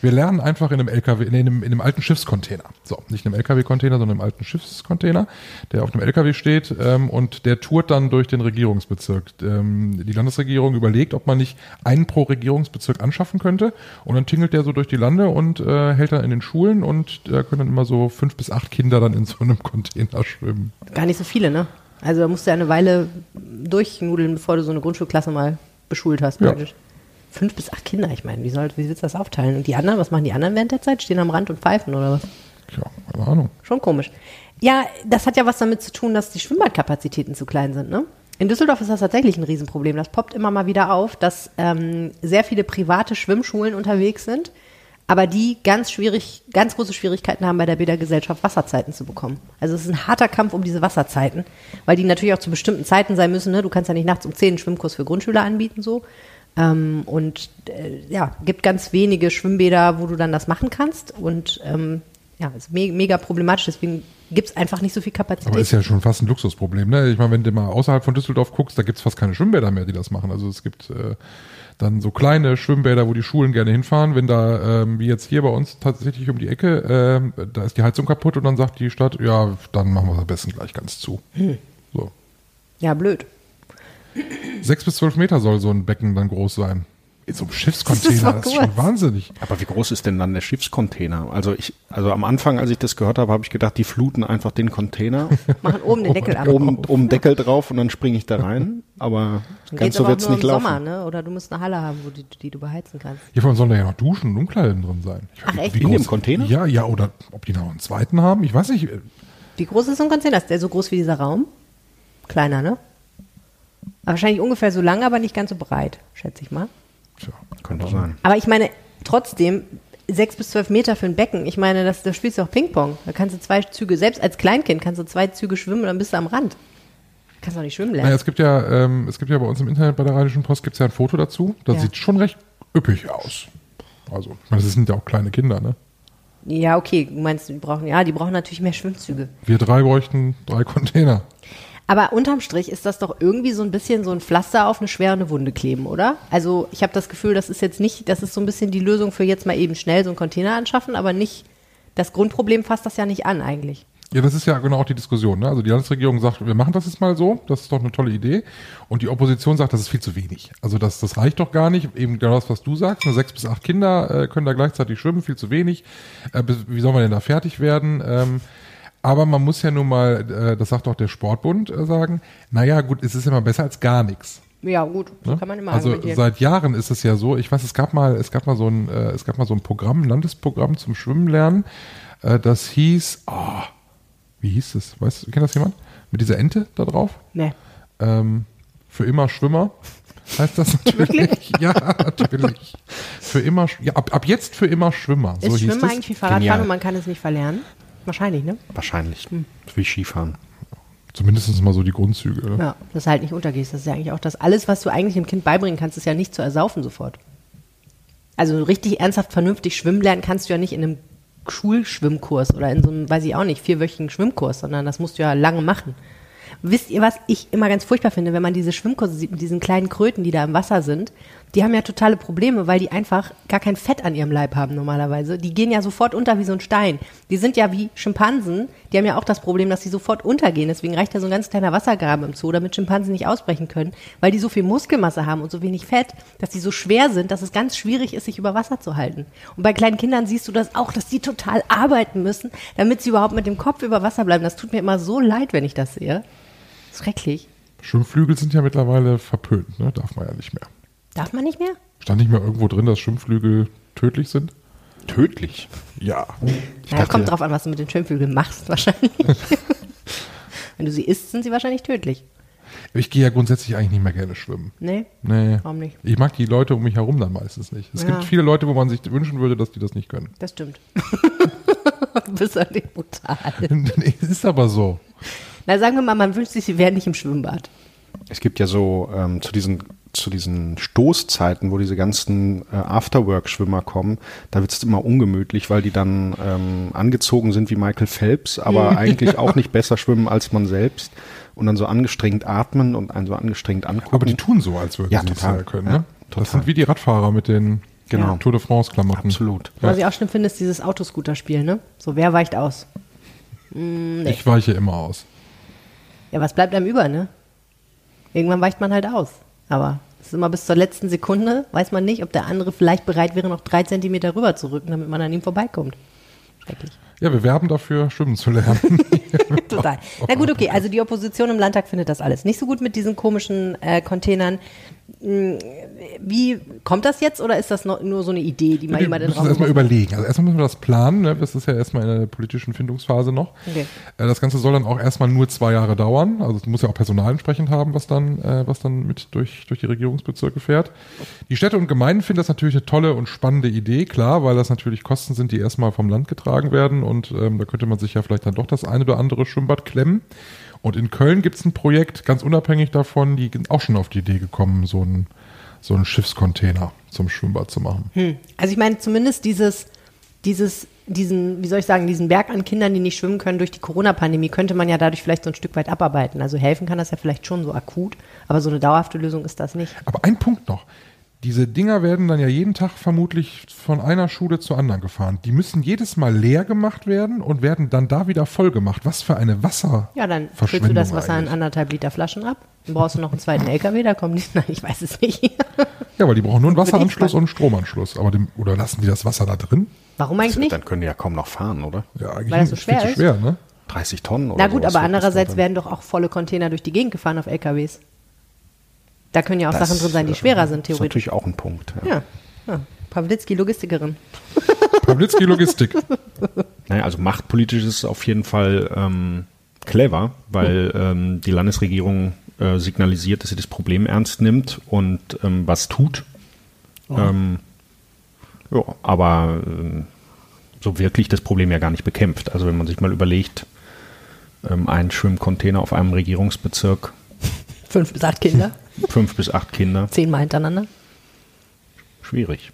[SPEAKER 2] Wir lernen einfach in einem LKW, in einem, in einem alten Schiffscontainer. So, nicht in einem LKW-Container, sondern im alten Schiffscontainer, der auf dem LKW steht ähm, und der tourt dann durch den Regierungsbezirk. Ähm, die Landesregierung überlegt, ob man nicht einen pro Regierungsbezirk anschaffen könnte und dann tingelt der so durch die Lande und äh, hält dann in den Schulen und da können dann immer so fünf bis acht Kinder dann in so einem <laughs> Container schwimmen.
[SPEAKER 1] Gar nicht so viele, ne? Also da musst du ja eine Weile durchnudeln, bevor du so eine Grundschulklasse mal beschult hast,
[SPEAKER 2] Ja.
[SPEAKER 1] praktisch. Fünf bis acht Kinder, ich meine, wie, soll, wie willst du das aufteilen? Und die anderen, was machen die anderen während der Zeit? Stehen am Rand und pfeifen oder was?
[SPEAKER 2] Tja, keine Ahnung.
[SPEAKER 1] Schon komisch. Ja, das hat ja was damit zu tun, dass die Schwimmbadkapazitäten zu klein sind, ne? In Düsseldorf ist das tatsächlich ein Riesenproblem. Das poppt immer mal wieder auf, dass ähm, sehr viele private Schwimmschulen unterwegs sind, aber die ganz schwierig, ganz große Schwierigkeiten haben, bei der Bädergesellschaft Wasserzeiten zu bekommen. Also es ist ein harter Kampf um diese Wasserzeiten, weil die natürlich auch zu bestimmten Zeiten sein müssen. Ne? Du kannst ja nicht nachts um 10 einen Schwimmkurs für Grundschüler anbieten, so. Ähm, und äh, ja, gibt ganz wenige Schwimmbäder, wo du dann das machen kannst. Und ähm, ja, ist me mega problematisch. Deswegen gibt es einfach nicht so viel Kapazität.
[SPEAKER 2] Aber ist ja schon fast ein Luxusproblem. Ne? Ich meine, wenn du mal außerhalb von Düsseldorf guckst, da gibt's fast keine Schwimmbäder mehr, die das machen. Also es gibt äh, dann so kleine Schwimmbäder, wo die Schulen gerne hinfahren. Wenn da, ähm, wie jetzt hier bei uns tatsächlich um die Ecke, ähm, da ist die Heizung kaputt und dann sagt die Stadt, ja, dann machen wir es am besten gleich ganz zu.
[SPEAKER 1] Hm.
[SPEAKER 2] So.
[SPEAKER 1] ja, blöd.
[SPEAKER 2] Sechs bis zwölf Meter soll so ein Becken dann groß sein. In so einem Schiffscontainer,
[SPEAKER 1] Das
[SPEAKER 2] das
[SPEAKER 1] ist
[SPEAKER 2] ist,
[SPEAKER 1] doch
[SPEAKER 2] schon wahnsinnig.
[SPEAKER 4] Aber wie groß ist denn dann der Schiffscontainer? Also ich, also am Anfang, als ich das gehört habe, habe ich gedacht, die fluten einfach den Container, <laughs>
[SPEAKER 1] Machen oben den Deckel ab.
[SPEAKER 4] oben, oben Deckel drauf und dann springe ich da rein. Aber
[SPEAKER 1] Dann
[SPEAKER 4] ganz so wird's
[SPEAKER 1] nur
[SPEAKER 4] nicht
[SPEAKER 1] im
[SPEAKER 4] laufen.
[SPEAKER 1] Sommer, ne? Oder du musst eine Halle haben, wo die, die du beheizen kannst.
[SPEAKER 2] Hier vor allem sollen da ja noch Duschen und Umkleiden drin sein. Ich
[SPEAKER 1] Ach,
[SPEAKER 2] weiß
[SPEAKER 1] echt?
[SPEAKER 2] wie
[SPEAKER 4] In dem Container?
[SPEAKER 2] Ja, ja, oder ob die noch einen zweiten haben, ich weiß nicht.
[SPEAKER 1] Wie groß ist so ein Container? Ist der so groß wie dieser Raum? Kleiner, ne? Aber wahrscheinlich ungefähr so lang, aber nicht ganz so breit, schätze ich mal.
[SPEAKER 2] Tja,
[SPEAKER 4] Könnte sein.
[SPEAKER 1] Aber ich meine, trotzdem, sechs bis zwölf Meter für ein Becken, ich meine, das, da spielst du auch Ping-Pong. Da kannst du zwei Züge, selbst als Kleinkind kannst du zwei Züge schwimmen und dann bist du am Rand. Kannst doch nicht schwimmen
[SPEAKER 2] Naja,
[SPEAKER 1] lernen.
[SPEAKER 2] es gibt ja, ähm, es gibt ja bei uns im Internet bei der Rheinischen Post gibt's ja ein Foto dazu. Das
[SPEAKER 1] Ja.
[SPEAKER 2] sieht schon recht üppig aus. Also, ich meine, das sind ja auch kleine Kinder, ne?
[SPEAKER 1] Ja, okay, du meinst, die brauchen, ja, die brauchen natürlich mehr Schwimmzüge.
[SPEAKER 2] Wir drei bräuchten drei Container.
[SPEAKER 1] Aber unterm Strich ist das doch irgendwie so ein bisschen so ein Pflaster auf eine schwere Wunde kleben, oder? Also ich habe das Gefühl, das ist jetzt nicht, das ist so ein bisschen die Lösung für jetzt mal eben schnell so einen Container anschaffen, aber nicht, das Grundproblem fasst das ja nicht an eigentlich.
[SPEAKER 2] Ja, das ist ja genau auch die Diskussion. Ne? Also die Landesregierung sagt, wir machen das jetzt mal so, das ist doch eine tolle Idee. Und die Opposition sagt, das ist viel zu wenig. Also das, das reicht doch gar nicht. Eben genau das, was du sagst, nur sechs bis acht Kinder äh, können da gleichzeitig schwimmen, viel zu wenig. Äh, wie soll man denn da fertig werden? Ähm, aber man muss ja nun mal, äh, das sagt auch der Sportbund, äh, sagen, naja gut, es ist immer besser als gar nichts.
[SPEAKER 1] Ja, gut, so
[SPEAKER 2] Ne?
[SPEAKER 1] kann man immer
[SPEAKER 2] also
[SPEAKER 1] argumentieren.
[SPEAKER 2] seit Jahren ist es ja so. Ich weiß, es gab mal, es gab mal so ein, äh, es gab mal so ein Programm, ein Landesprogramm zum Schwimmen lernen. Das hieß, ah, wie hieß es? Weißt, kennt das jemand? Mit dieser Ente da drauf?
[SPEAKER 1] Nee.
[SPEAKER 2] Ähm, für immer Schwimmer <laughs> heißt das natürlich. <laughs> ja, natürlich. Für immer, ja, ab, ab jetzt für immer Schwimmer. So
[SPEAKER 1] Ist
[SPEAKER 2] hieß
[SPEAKER 1] Schwimmen eigentlich wie Fahrradfahren
[SPEAKER 4] Genial.
[SPEAKER 1] und man kann es nicht verlernen? Wahrscheinlich, ne?
[SPEAKER 4] Wahrscheinlich. Wie Skifahren.
[SPEAKER 2] Zumindest mal so die Grundzüge. ne?
[SPEAKER 1] Ja, dass du halt nicht untergehst. Das ist ja eigentlich auch das. Alles, was du eigentlich dem Kind beibringen kannst, ist ja nicht zu ersaufen sofort. Also richtig ernsthaft vernünftig schwimmen lernen kannst du ja nicht in einem Schulschwimmkurs oder in so einem, weiß ich auch nicht, vierwöchigen Schwimmkurs, sondern das musst du ja lange machen. Wisst ihr, was ich immer ganz furchtbar finde, wenn man diese Schwimmkurse sieht mit diesen kleinen Kröten, die da im Wasser sind? Die haben ja totale Probleme, weil die einfach gar kein Fett an ihrem Leib haben normalerweise. Die gehen ja sofort unter wie so ein Stein. Die sind ja wie Schimpansen. Die haben ja auch das Problem, dass sie sofort untergehen. Deswegen reicht ja so ein ganz kleiner Wassergraben im Zoo, damit Schimpansen nicht ausbrechen können, weil die so viel Muskelmasse haben und so wenig Fett, dass die so schwer sind, dass es ganz schwierig ist, sich über Wasser zu halten. Und bei kleinen Kindern siehst du das auch, dass die total arbeiten müssen, damit sie überhaupt mit dem Kopf über Wasser bleiben. Das tut mir immer so leid, wenn ich das sehe. Schrecklich.
[SPEAKER 2] Schwimmflügel sind ja mittlerweile verpönt, ne? Darf man ja nicht mehr.
[SPEAKER 1] Darf man nicht mehr?
[SPEAKER 2] Stand nicht mehr irgendwo drin, dass Schwimmflügel tödlich sind?
[SPEAKER 4] Tödlich.
[SPEAKER 2] Ja.
[SPEAKER 1] naja,
[SPEAKER 4] dachte-
[SPEAKER 1] kommt drauf an, was du mit den Schwimmflügeln machst, <laughs> wahrscheinlich. <laughs> Wenn du sie isst, sind sie wahrscheinlich tödlich.
[SPEAKER 2] Ich gehe ja grundsätzlich eigentlich nicht mehr gerne schwimmen.
[SPEAKER 1] Nee?
[SPEAKER 2] Nee.
[SPEAKER 1] Warum nicht?
[SPEAKER 2] Ich mag die Leute um mich herum dann meistens nicht. Es
[SPEAKER 1] Ja.
[SPEAKER 2] gibt viele Leute, wo man sich wünschen würde, dass die das nicht können.
[SPEAKER 1] Das stimmt. <laughs> du bist halt nicht brutal.
[SPEAKER 2] nee, es ist aber so.
[SPEAKER 1] Na, sagen wir mal, man wünscht sich, sie wären nicht im Schwimmbad.
[SPEAKER 4] Es gibt ja so ähm, zu diesen zu diesen Stoßzeiten, wo diese ganzen äh, Afterwork-Schwimmer kommen, da wird es immer ungemütlich, weil die dann ähm, angezogen sind wie Michael Phelps, aber <laughs> eigentlich auch nicht besser schwimmen als man selbst und dann so angestrengt atmen und einen so angestrengt angucken.
[SPEAKER 2] Aber die tun so, als würden
[SPEAKER 4] Ja,
[SPEAKER 2] sie es
[SPEAKER 4] total.
[SPEAKER 2] ja können.
[SPEAKER 4] Ja,
[SPEAKER 2] Ne?
[SPEAKER 4] total.
[SPEAKER 2] Das sind wie die Radfahrer mit den
[SPEAKER 4] Genau.
[SPEAKER 2] Tour de France-Klamotten.
[SPEAKER 4] Absolut.
[SPEAKER 1] Was ich auch schlimm finde, ist dieses Autoscooter-Spiel, ne? So, wer weicht aus?
[SPEAKER 2] Ich weiche immer aus.
[SPEAKER 1] Ja, was bleibt einem über, ne? Irgendwann weicht man halt aus. Aber es ist immer bis zur letzten Sekunde, weiß man nicht, ob der andere vielleicht bereit wäre, noch drei Zentimeter rüber zu rücken, damit man an ihm vorbeikommt. Schrecklich.
[SPEAKER 2] Ja, wir werben dafür, schwimmen zu lernen. <laughs>
[SPEAKER 1] Total. Na gut, okay. Also die Opposition im Landtag findet das alles nicht so gut mit diesen komischen äh, Containern. Wie kommt das jetzt oder ist das noch, nur so eine Idee, die mal
[SPEAKER 2] wir
[SPEAKER 1] jemand in den
[SPEAKER 2] müssen
[SPEAKER 1] Raum
[SPEAKER 2] erstmal überlegen. Also erstmal müssen wir das planen. Ne? Das ist ja erstmal in der politischen Findungsphase noch.
[SPEAKER 1] Okay.
[SPEAKER 2] Äh, Das Ganze soll dann auch erstmal nur zwei Jahre dauern. Also es muss ja auch Personal entsprechend haben, was dann, äh, was dann mit durch, durch die Regierungsbezirke fährt. Die Städte und Gemeinden finden das natürlich eine tolle und spannende Idee, klar, weil das natürlich Kosten sind, die erstmal vom Land getragen werden und ähm, da könnte man sich ja vielleicht dann doch das eine oder andere Schwimmbad klemmen. Und in Köln gibt es ein Projekt, ganz unabhängig davon, die sind auch schon auf die Idee gekommen, so ein so einen Schiffscontainer zum Schwimmbad zu machen.
[SPEAKER 1] Hm. Also ich meine zumindest dieses, dieses, diesen, wie soll ich sagen, diesen Berg an Kindern, die nicht schwimmen können durch die Corona-Pandemie, könnte man ja dadurch vielleicht so ein Stück weit abarbeiten. Also helfen kann das ja vielleicht schon so akut, aber so eine dauerhafte Lösung ist das nicht.
[SPEAKER 2] Aber ein Punkt noch. Diese Dinger werden dann ja jeden Tag vermutlich von einer Schule zur anderen gefahren. Die müssen jedes Mal leer gemacht werden und werden dann da wieder voll gemacht. Was für eine Wasser.
[SPEAKER 1] Ja, dann füllst du das Wasser in anderthalb Liter Flaschen ab. Dann brauchst du noch einen zweiten LKW, da kommen die, <laughs> nein, ich weiß es nicht.
[SPEAKER 2] Ja, weil die brauchen nur einen Wasseranschluss und einen Stromanschluss. Aber dem, oder lassen die das Wasser da drin?
[SPEAKER 1] Warum eigentlich nicht?
[SPEAKER 4] Dann können die ja kaum noch fahren, oder?
[SPEAKER 2] Ja, eigentlich
[SPEAKER 1] Weil das so
[SPEAKER 2] viel
[SPEAKER 1] schwer
[SPEAKER 2] zu
[SPEAKER 1] ist?
[SPEAKER 2] schwer, ne?
[SPEAKER 4] 30 Tonnen oder
[SPEAKER 1] Na gut,
[SPEAKER 4] sowas
[SPEAKER 1] aber andererseits werden doch auch volle Container durch die Gegend gefahren auf LKWs. Da können ja auch
[SPEAKER 4] Das,
[SPEAKER 1] Sachen drin sein, die
[SPEAKER 4] äh,
[SPEAKER 1] schwerer sind,
[SPEAKER 4] ist
[SPEAKER 1] theoretisch.
[SPEAKER 4] natürlich auch ein Punkt. Ja.
[SPEAKER 1] Ja. ja. Pawlitzki, Logistikerin. <laughs>
[SPEAKER 2] Pawlitzki Logistik. <laughs>
[SPEAKER 4] Naja, also machtpolitisch ist es auf jeden Fall ähm, clever, weil ähm, die Landesregierung äh, signalisiert, dass sie das Problem ernst nimmt und ähm, was tut. Ähm, ja, aber ähm, so wirklich das Problem ja gar nicht bekämpft. Also wenn man sich mal überlegt, ähm, ein Schwimmcontainer auf einem Regierungsbezirk,
[SPEAKER 1] Fünf bis acht Kinder,
[SPEAKER 4] fünf bis acht Kinder,
[SPEAKER 1] zehnmal hintereinander.
[SPEAKER 4] schwierig.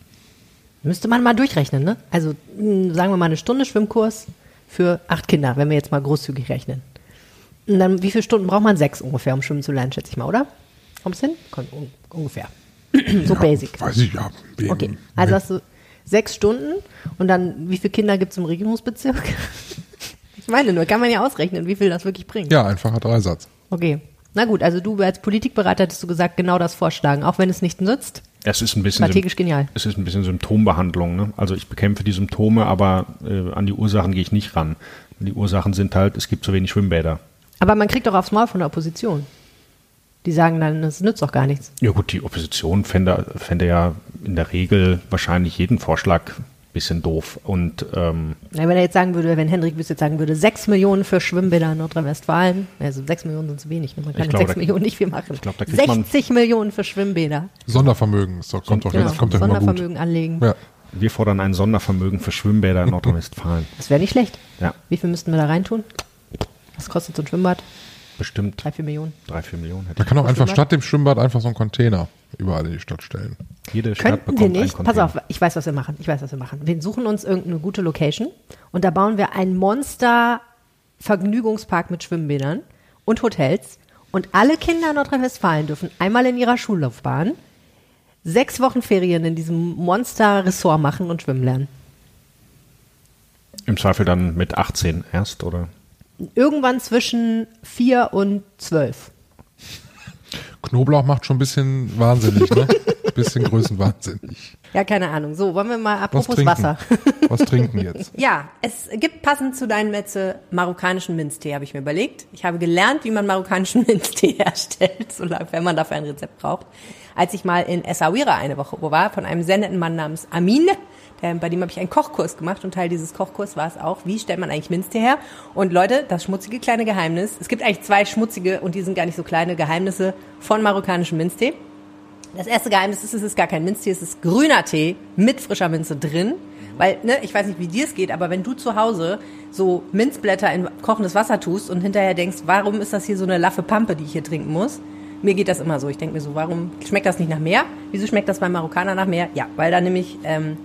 [SPEAKER 1] Müsste man mal durchrechnen, ne? Also mh, sagen wir mal eine Stunde Schwimmkurs für acht Kinder, wenn wir jetzt mal großzügig rechnen. Und dann, wie viele Stunden braucht man? Sechs ungefähr, um schwimmen zu lernen, schätze ich mal, oder? Kommst hin? Komm, un ungefähr. <clears throat> so basic.
[SPEAKER 2] Weiß ich, ja. wegen-
[SPEAKER 1] Okay, also hast du sechs Stunden und dann, wie viele Kinder gibt es im Regierungsbezirk? <laughs> ich meine nur, kann man ja ausrechnen, wie viel das wirklich bringt.
[SPEAKER 2] Ja, einfacher Dreisatz.
[SPEAKER 1] Okay. Na gut, also du als Politikberater hättest du gesagt, genau das vorschlagen, auch wenn es nicht nützt.
[SPEAKER 4] Es ist ein bisschen
[SPEAKER 1] Strategisch genial.
[SPEAKER 4] Es ist ein bisschen Symptombehandlung. Ne? Also ich bekämpfe die Symptome, aber äh, an die Ursachen gehe ich nicht ran. Die Ursachen sind halt, es gibt zu wenig Schwimmbäder.
[SPEAKER 1] Aber man kriegt doch aufs Maul von der Opposition. Die sagen dann, es nützt doch gar nichts.
[SPEAKER 4] Ja gut, die Opposition fände, fände ja in der Regel wahrscheinlich jeden Vorschlag bisschen doof. Und ähm,
[SPEAKER 1] wenn er jetzt sagen würde, wenn Hendrik Wüst jetzt sagen würde, sechs Millionen für Schwimmbäder in Nordrhein-Westfalen, also sechs Millionen sind zu wenig, ne? man kann
[SPEAKER 4] Ich
[SPEAKER 1] mit
[SPEAKER 4] glaube,
[SPEAKER 1] sechs
[SPEAKER 4] da-
[SPEAKER 1] Millionen nicht viel machen.
[SPEAKER 4] ich glaube, da kriegt man-
[SPEAKER 1] 60 Millionen für Schwimmbäder.
[SPEAKER 2] Sondervermögen, doch, kommt doch,
[SPEAKER 1] Genau,
[SPEAKER 2] jetzt, kommt.
[SPEAKER 1] Sondervermögen anlegen.
[SPEAKER 2] Ja.
[SPEAKER 4] wir fordern ein Sondervermögen für Schwimmbäder in Nordrhein-Westfalen.
[SPEAKER 1] Das wäre nicht schlecht.
[SPEAKER 4] Ja,
[SPEAKER 1] Wie viel müssten wir da reintun? Was kostet so ein Schwimmbad?
[SPEAKER 4] bestimmt
[SPEAKER 1] Drei, vier Millionen.
[SPEAKER 4] drei, vier Millionen hätte
[SPEAKER 2] Man kann auch einfach
[SPEAKER 1] Schwimmbad?
[SPEAKER 2] statt dem Schwimmbad einfach so einen Container überall in die Stadt stellen.
[SPEAKER 4] jede Stadt
[SPEAKER 1] Könnten wir
[SPEAKER 4] bekommt einen
[SPEAKER 1] nicht, pass auf, ich weiß, was wir machen. Ich weiß, was wir machen. Wir suchen uns irgendeine gute Location und da bauen wir einen Monster-Vergnügungspark mit Schwimmbädern und Hotels. Und alle Kinder in Nordrhein-Westfalen dürfen einmal in ihrer Schullaufbahn sechs Wochen Ferien in diesem Monster-Ressort machen und schwimmen lernen.
[SPEAKER 4] Im Zweifel dann mit 18 erst, oder?
[SPEAKER 1] Irgendwann zwischen vier und zwölf.
[SPEAKER 2] Knoblauch macht schon ein bisschen wahnsinnig, ne? <laughs> bisschen größenwahnsinnig.
[SPEAKER 1] Ja, keine Ahnung. So, wollen wir mal
[SPEAKER 2] Was
[SPEAKER 1] apropos
[SPEAKER 2] trinken?
[SPEAKER 1] Wasser. <laughs>
[SPEAKER 2] Was trinken jetzt?
[SPEAKER 1] Ja, es gibt passend zu deinen Metze marokkanischen Minztee, habe ich mir überlegt. Ich habe gelernt, wie man marokkanischen <laughs> Minztee herstellt, so lange, wenn man dafür ein Rezept braucht. Als ich mal in Essaouira eine Woche wo war, von einem sehr netten Mann namens Amin, bei dem habe ich einen Kochkurs gemacht und Teil dieses Kochkurs war es auch, wie stellt man eigentlich Minztee her? Und Leute, das schmutzige kleine Geheimnis, es gibt eigentlich zwei schmutzige und die sind gar nicht so kleine Geheimnisse von marokkanischem Minztee. Das erste Geheimnis ist, es ist gar kein Minztee, es ist grüner Tee mit frischer Minze drin. Weil, ne, ich weiß nicht, wie dir es geht, aber wenn du zu Hause so Minzblätter in kochendes Wasser tust und hinterher denkst, warum ist das hier so eine laffe Pampe, die ich hier trinken muss? Mir geht das immer so. Ich denke mir so, warum schmeckt das nicht nach Meer? Wieso schmeckt das beim Marokkaner nach Meer? Ja, weil da nämlich ähm,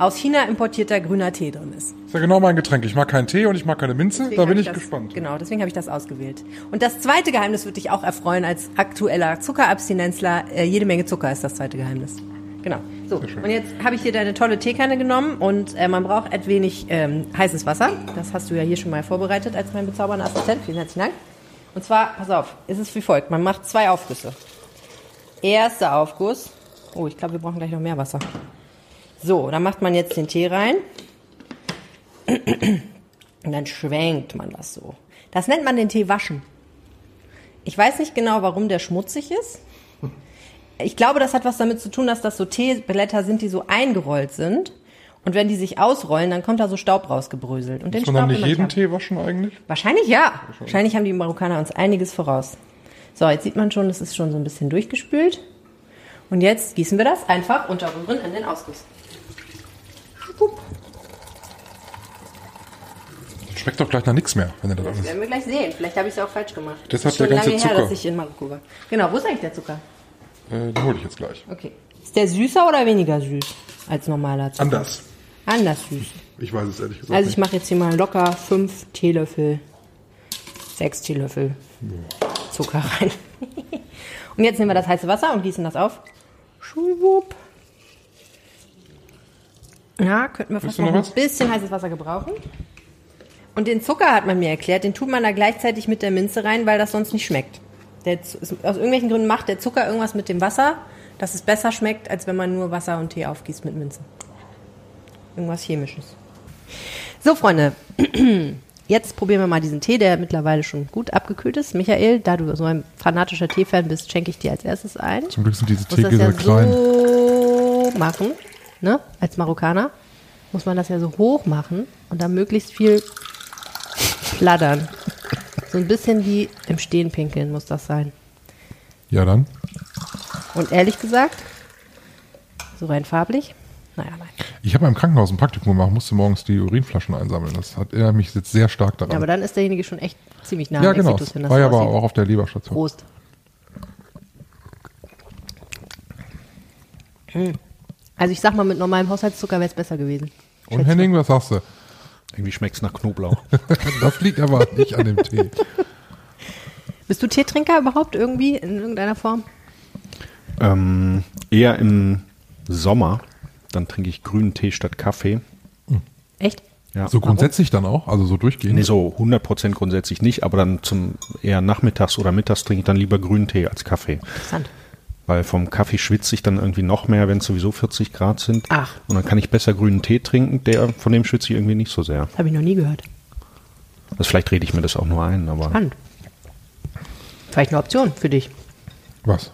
[SPEAKER 1] aus China importierter grüner Tee drin ist.
[SPEAKER 2] ist ja genau mein Getränk. Ich mag keinen Tee und ich mag keine Minze.
[SPEAKER 1] Deswegen
[SPEAKER 2] da bin ich
[SPEAKER 1] das,
[SPEAKER 2] gespannt.
[SPEAKER 1] Genau, deswegen habe ich das ausgewählt. Und das zweite Geheimnis würde dich auch erfreuen als aktueller Zuckerabstinenzler. Äh, jede Menge Zucker ist das zweite Geheimnis. Genau. So, und jetzt habe ich hier deine tolle Teekanne genommen und äh, man braucht ein wenig ähm, heißes Wasser. Das hast du ja hier schon mal vorbereitet als mein bezaubernder Assistent. Vielen herzlichen Dank. Und zwar, pass auf, es ist wie folgt. Man macht zwei Aufgüsse. Erster Aufguss. Oh, ich glaube, wir brauchen gleich noch mehr Wasser. So, dann macht man jetzt den Tee rein. <clears throat> Und dann schwenkt man das so. Das nennt man den Tee waschen. Ich weiß nicht genau, warum der schmutzig ist. Ich glaube, das hat was damit zu tun, dass das so Teeblätter sind, die so eingerollt sind. Und wenn die sich ausrollen, dann kommt da so Staub rausgebröselt. Und den
[SPEAKER 2] Muss man dann
[SPEAKER 1] Staub
[SPEAKER 2] nicht
[SPEAKER 1] will man
[SPEAKER 2] jeden
[SPEAKER 1] haben.
[SPEAKER 2] Tee waschen eigentlich?
[SPEAKER 1] Wahrscheinlich ja. Wahrscheinlich haben die Marokkaner uns einiges voraus. So, jetzt sieht man schon, es ist schon so ein bisschen durchgespült. Und jetzt gießen wir das einfach unterrühren in den Ausguss.
[SPEAKER 2] Schmeckt doch gleich nach nichts mehr, wenn du das
[SPEAKER 1] Das
[SPEAKER 2] alles.
[SPEAKER 1] werden wir gleich sehen. Vielleicht habe ich es auch falsch gemacht.
[SPEAKER 2] Deshalb
[SPEAKER 1] ist schon
[SPEAKER 2] der ganze
[SPEAKER 1] lange her,
[SPEAKER 2] Zucker.
[SPEAKER 1] dass ich in Marokko war. Genau, wo ist eigentlich der Zucker?
[SPEAKER 2] Äh, den hole ich jetzt gleich.
[SPEAKER 1] Okay. Ist der süßer oder weniger süß als normaler Zucker?
[SPEAKER 2] Anders.
[SPEAKER 1] Anders süß.
[SPEAKER 2] Ich weiß es ehrlich gesagt
[SPEAKER 1] Also ich
[SPEAKER 2] nicht.
[SPEAKER 1] mache jetzt hier mal locker fünf Teelöffel, sechs Teelöffel Zucker rein. <laughs> und jetzt nehmen wir das heiße Wasser und gießen das auf. Schwupp. Ja, könnten wir fast noch
[SPEAKER 2] noch
[SPEAKER 1] ein bisschen heißes Wasser gebrauchen. Und den Zucker hat man mir erklärt, den tut man da gleichzeitig mit der Minze rein, weil das sonst nicht schmeckt. Der, aus irgendwelchen Gründen macht der Zucker irgendwas mit dem Wasser, dass es besser schmeckt, als wenn man nur Wasser und Tee aufgießt mit Minze. Irgendwas Chemisches. So, Freunde, <clears throat> jetzt probieren wir mal diesen Tee, der mittlerweile schon gut abgekühlt ist. Michael, da du so ein fanatischer Teefan bist, schenke ich dir als erstes ein.
[SPEAKER 2] Zum Glück sind diese Teegläser
[SPEAKER 1] ja
[SPEAKER 2] klein.
[SPEAKER 1] so machen, ne? Als Marokkaner muss man das ja so hoch machen und dann möglichst viel flattern. So ein bisschen wie im Stehen pinkeln muss das sein.
[SPEAKER 2] Ja, dann.
[SPEAKER 1] Und ehrlich gesagt, so rein farblich, naja, nein.
[SPEAKER 2] Ich habe mal im Krankenhaus ein Praktikum gemacht, musste morgens die Urinflaschen einsammeln. Das hat erinnert mich jetzt sehr stark daran.
[SPEAKER 1] Ja, aber dann ist derjenige schon echt ziemlich nah
[SPEAKER 2] ja
[SPEAKER 1] am
[SPEAKER 2] genau.
[SPEAKER 1] Exitus, wenn das
[SPEAKER 2] War
[SPEAKER 1] so
[SPEAKER 2] ja aber auch auf der Leberstation.
[SPEAKER 1] Prost. Hm. Also ich sag mal, mit normalem Haushaltszucker wäre es besser gewesen.
[SPEAKER 2] Und Henning, was sagst du?
[SPEAKER 4] Irgendwie schmeckt es nach Knoblauch. <laughs>
[SPEAKER 2] Das liegt aber nicht an dem Tee.
[SPEAKER 1] Bist du Teetrinker überhaupt irgendwie in irgendeiner Form?
[SPEAKER 4] Ähm, eher im Sommer. Dann trinke ich grünen Tee statt Kaffee.
[SPEAKER 1] Echt?
[SPEAKER 4] Ja.
[SPEAKER 2] So grundsätzlich dann auch, also so durchgehend.
[SPEAKER 4] Nee, so 100% grundsätzlich nicht, aber dann zum eher nachmittags oder mittags trinke ich dann lieber grünen Tee als Kaffee.
[SPEAKER 1] Interessant.
[SPEAKER 4] Weil vom Kaffee schwitze ich dann irgendwie noch mehr, wenn es sowieso 40 Grad sind.
[SPEAKER 1] Ach.
[SPEAKER 4] Und dann kann ich besser grünen Tee trinken, der von dem schwitze ich irgendwie nicht so sehr.
[SPEAKER 1] Habe ich noch nie gehört.
[SPEAKER 4] Also vielleicht rede ich mir das auch nur ein, aber
[SPEAKER 1] Spannend. Vielleicht eine Option für dich.
[SPEAKER 2] Was?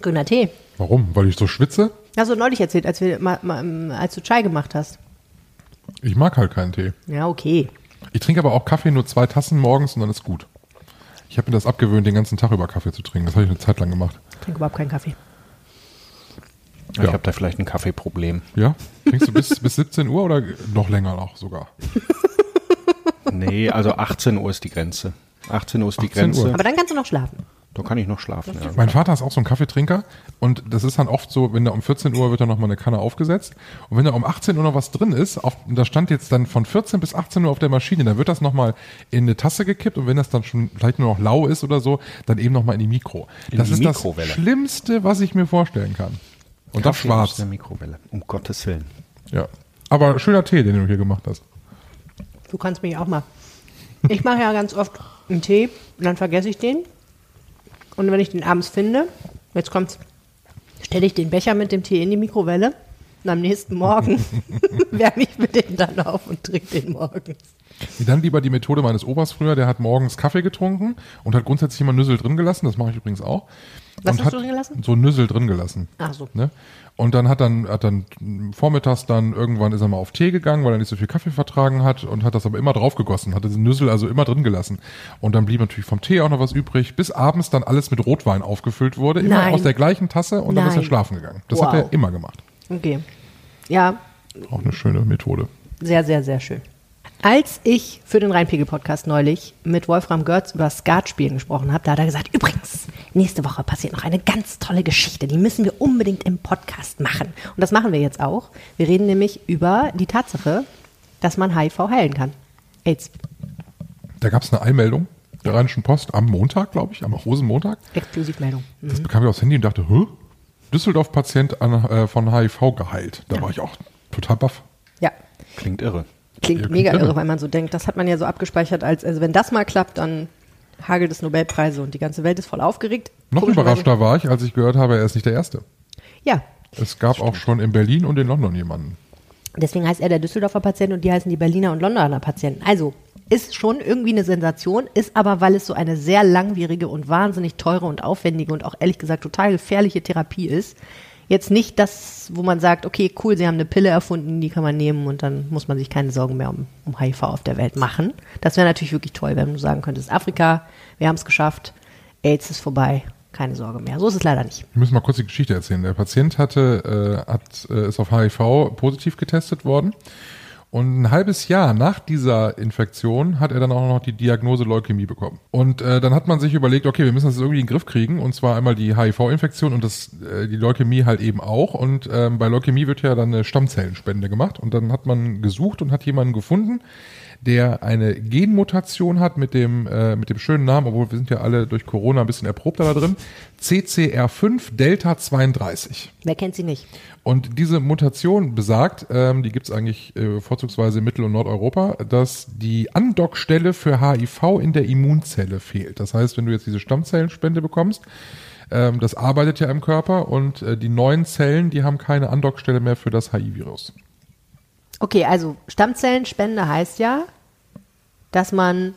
[SPEAKER 1] Grüner Tee.
[SPEAKER 2] Warum? Weil ich so schwitze?
[SPEAKER 1] Hast du neulich erzählt, als, wir mal, mal, als du Chai gemacht hast.
[SPEAKER 2] Ich mag halt keinen Tee.
[SPEAKER 1] Ja, okay.
[SPEAKER 2] Ich trinke aber auch Kaffee nur zwei Tassen morgens und dann ist gut. Ich habe mir das abgewöhnt, den ganzen Tag über Kaffee zu trinken. Das habe ich eine Zeit lang gemacht.
[SPEAKER 1] Ich trinke überhaupt keinen Kaffee.
[SPEAKER 4] ich
[SPEAKER 2] Ja.
[SPEAKER 4] habe da vielleicht ein Kaffeeproblem.
[SPEAKER 2] Ja? Trinkst du bis, <laughs> bis 17 Uhr oder noch länger noch sogar?
[SPEAKER 4] Nee, also 18 Uhr ist die Grenze. 18 Uhr ist die
[SPEAKER 2] 18 Uhr.
[SPEAKER 4] Grenze.
[SPEAKER 1] Aber dann kannst du noch schlafen.
[SPEAKER 4] Da kann ich noch schlafen. Ja.
[SPEAKER 2] Mein Vater ist auch so ein Kaffeetrinker und das ist dann oft so, wenn da um 14 Uhr wird dann nochmal eine Kanne aufgesetzt und wenn da um 18 Uhr noch was drin ist, auf, und da stand jetzt dann von 14 bis 18 Uhr auf der Maschine, dann wird das nochmal in eine Tasse gekippt und wenn das dann schon vielleicht nur noch lau ist oder so, dann eben nochmal in die Mikro.
[SPEAKER 4] In
[SPEAKER 2] das
[SPEAKER 4] die
[SPEAKER 2] ist
[SPEAKER 4] Mikrowelle.
[SPEAKER 2] das Schlimmste, was ich mir vorstellen kann. Und das
[SPEAKER 4] Kaffee aus
[SPEAKER 2] schwarz.
[SPEAKER 4] der Mikrowelle. Um Gottes Willen.
[SPEAKER 2] Ja. Aber schöner Tee, den du hier gemacht hast.
[SPEAKER 1] Du kannst mich auch mal. Ich mache ja ganz oft einen Tee und dann vergesse ich den. Und wenn ich den abends finde, jetzt kommt's, stelle ich den Becher mit dem Tee in die Mikrowelle und am nächsten Morgen <laughs> wärme ich mir den dann auf und trinke den morgens.
[SPEAKER 2] Dann lieber die Methode meines Opas früher, der hat morgens Kaffee getrunken und hat grundsätzlich immer Nüssel drin gelassen, das mache ich übrigens auch.
[SPEAKER 1] Was
[SPEAKER 2] und
[SPEAKER 1] hast
[SPEAKER 2] hat
[SPEAKER 1] du drin gelassen?
[SPEAKER 2] So Nüssel drin gelassen.
[SPEAKER 1] Ach so.
[SPEAKER 2] Ne? Und dann hat dann, hat dann vormittags dann irgendwann ist er mal auf Tee gegangen, weil er nicht so viel Kaffee vertragen hat und hat das aber immer drauf gegossen, hat diese Nüssel also immer drin gelassen. Und dann blieb natürlich vom Tee auch noch was übrig, bis abends dann alles mit Rotwein aufgefüllt wurde, immer
[SPEAKER 1] Nein.
[SPEAKER 2] aus der gleichen Tasse und dann ist er
[SPEAKER 1] Nein.
[SPEAKER 2] schlafen gegangen. Das
[SPEAKER 1] Wow.
[SPEAKER 2] hat er immer gemacht.
[SPEAKER 1] Okay. Ja,
[SPEAKER 2] Auch eine schöne Methode.
[SPEAKER 1] Sehr, sehr, sehr schön. Als ich für den Rheinpegel-Podcast neulich mit Wolfram Görz über Skatspielen gesprochen habe, da hat er gesagt, übrigens, nächste Woche passiert noch eine ganz tolle Geschichte, die müssen wir unbedingt im Podcast machen. Und das machen wir jetzt auch. Wir reden nämlich über die Tatsache, dass man HIV heilen kann. AIDS.
[SPEAKER 2] Da gab es eine Einmeldung der Rheinischen Post am Montag, glaube ich, am Rosenmontag.
[SPEAKER 1] Exklusivmeldung.
[SPEAKER 2] Das bekam ich aufs Handy und dachte, Hä? Düsseldorf-Patient äh, von HIV geheilt. Da war ich auch total baff.
[SPEAKER 1] Ja.
[SPEAKER 4] Klingt irre.
[SPEAKER 1] Klingt mega
[SPEAKER 2] irre.
[SPEAKER 1] weil man so denkt, das hat man ja so abgespeichert, als, also wenn das mal klappt, dann hagelt es Nobelpreise und die ganze Welt ist voll aufgeregt.
[SPEAKER 2] Noch überraschter war ich, als ich gehört habe, er ist nicht der Erste.
[SPEAKER 1] Ja,
[SPEAKER 2] Es gab auch schon in Berlin und in London jemanden.
[SPEAKER 1] Deswegen heißt er der Düsseldorfer Patient und die heißen die Berliner und Londoner Patienten. Also ist schon irgendwie eine Sensation, ist aber, weil es so eine sehr langwierige und wahnsinnig teure und aufwendige und auch ehrlich gesagt total gefährliche Therapie ist, jetzt nicht das, wo man sagt, okay, cool, sie haben eine Pille erfunden, die kann man nehmen und dann muss man sich keine Sorgen mehr um, um HIV auf der Welt machen. Das wäre natürlich wirklich toll, wenn du sagen könntest, Afrika, wir haben es geschafft, AIDS ist vorbei, keine Sorge mehr. So ist es leider nicht.
[SPEAKER 2] Wir müssen mal kurz die Geschichte erzählen. Der Patient hatte, äh, hat, äh, ist auf HIV positiv getestet worden. Und ein halbes Jahr nach dieser Infektion hat er dann auch noch die Diagnose Leukämie bekommen. Und äh, dann hat man sich überlegt, okay, wir müssen das irgendwie in den Griff kriegen. Und zwar einmal die HIV-Infektion und das, äh, die Leukämie halt eben auch. Und ähm, bei Leukämie wird ja dann eine Stammzellenspende gemacht. Und dann hat man gesucht und hat jemanden gefunden, der eine Genmutation hat mit dem, äh, mit dem schönen Namen, obwohl wir sind ja alle durch Corona ein bisschen erprobter da drin, CCR5 Delta 32.
[SPEAKER 1] Wer kennt sie nicht?
[SPEAKER 2] Und diese Mutation besagt, ähm, die gibt's eigentlich äh, vorzugsweise in Mittel- und Nordeuropa, dass die Andockstelle für HIV in der Immunzelle fehlt. Das heißt, wenn du jetzt diese Stammzellenspende bekommst, ähm, das arbeitet ja im Körper und äh, die neuen Zellen, die haben keine Andockstelle mehr für das HIV-Virus.
[SPEAKER 1] Okay, also Stammzellenspende heißt ja, dass man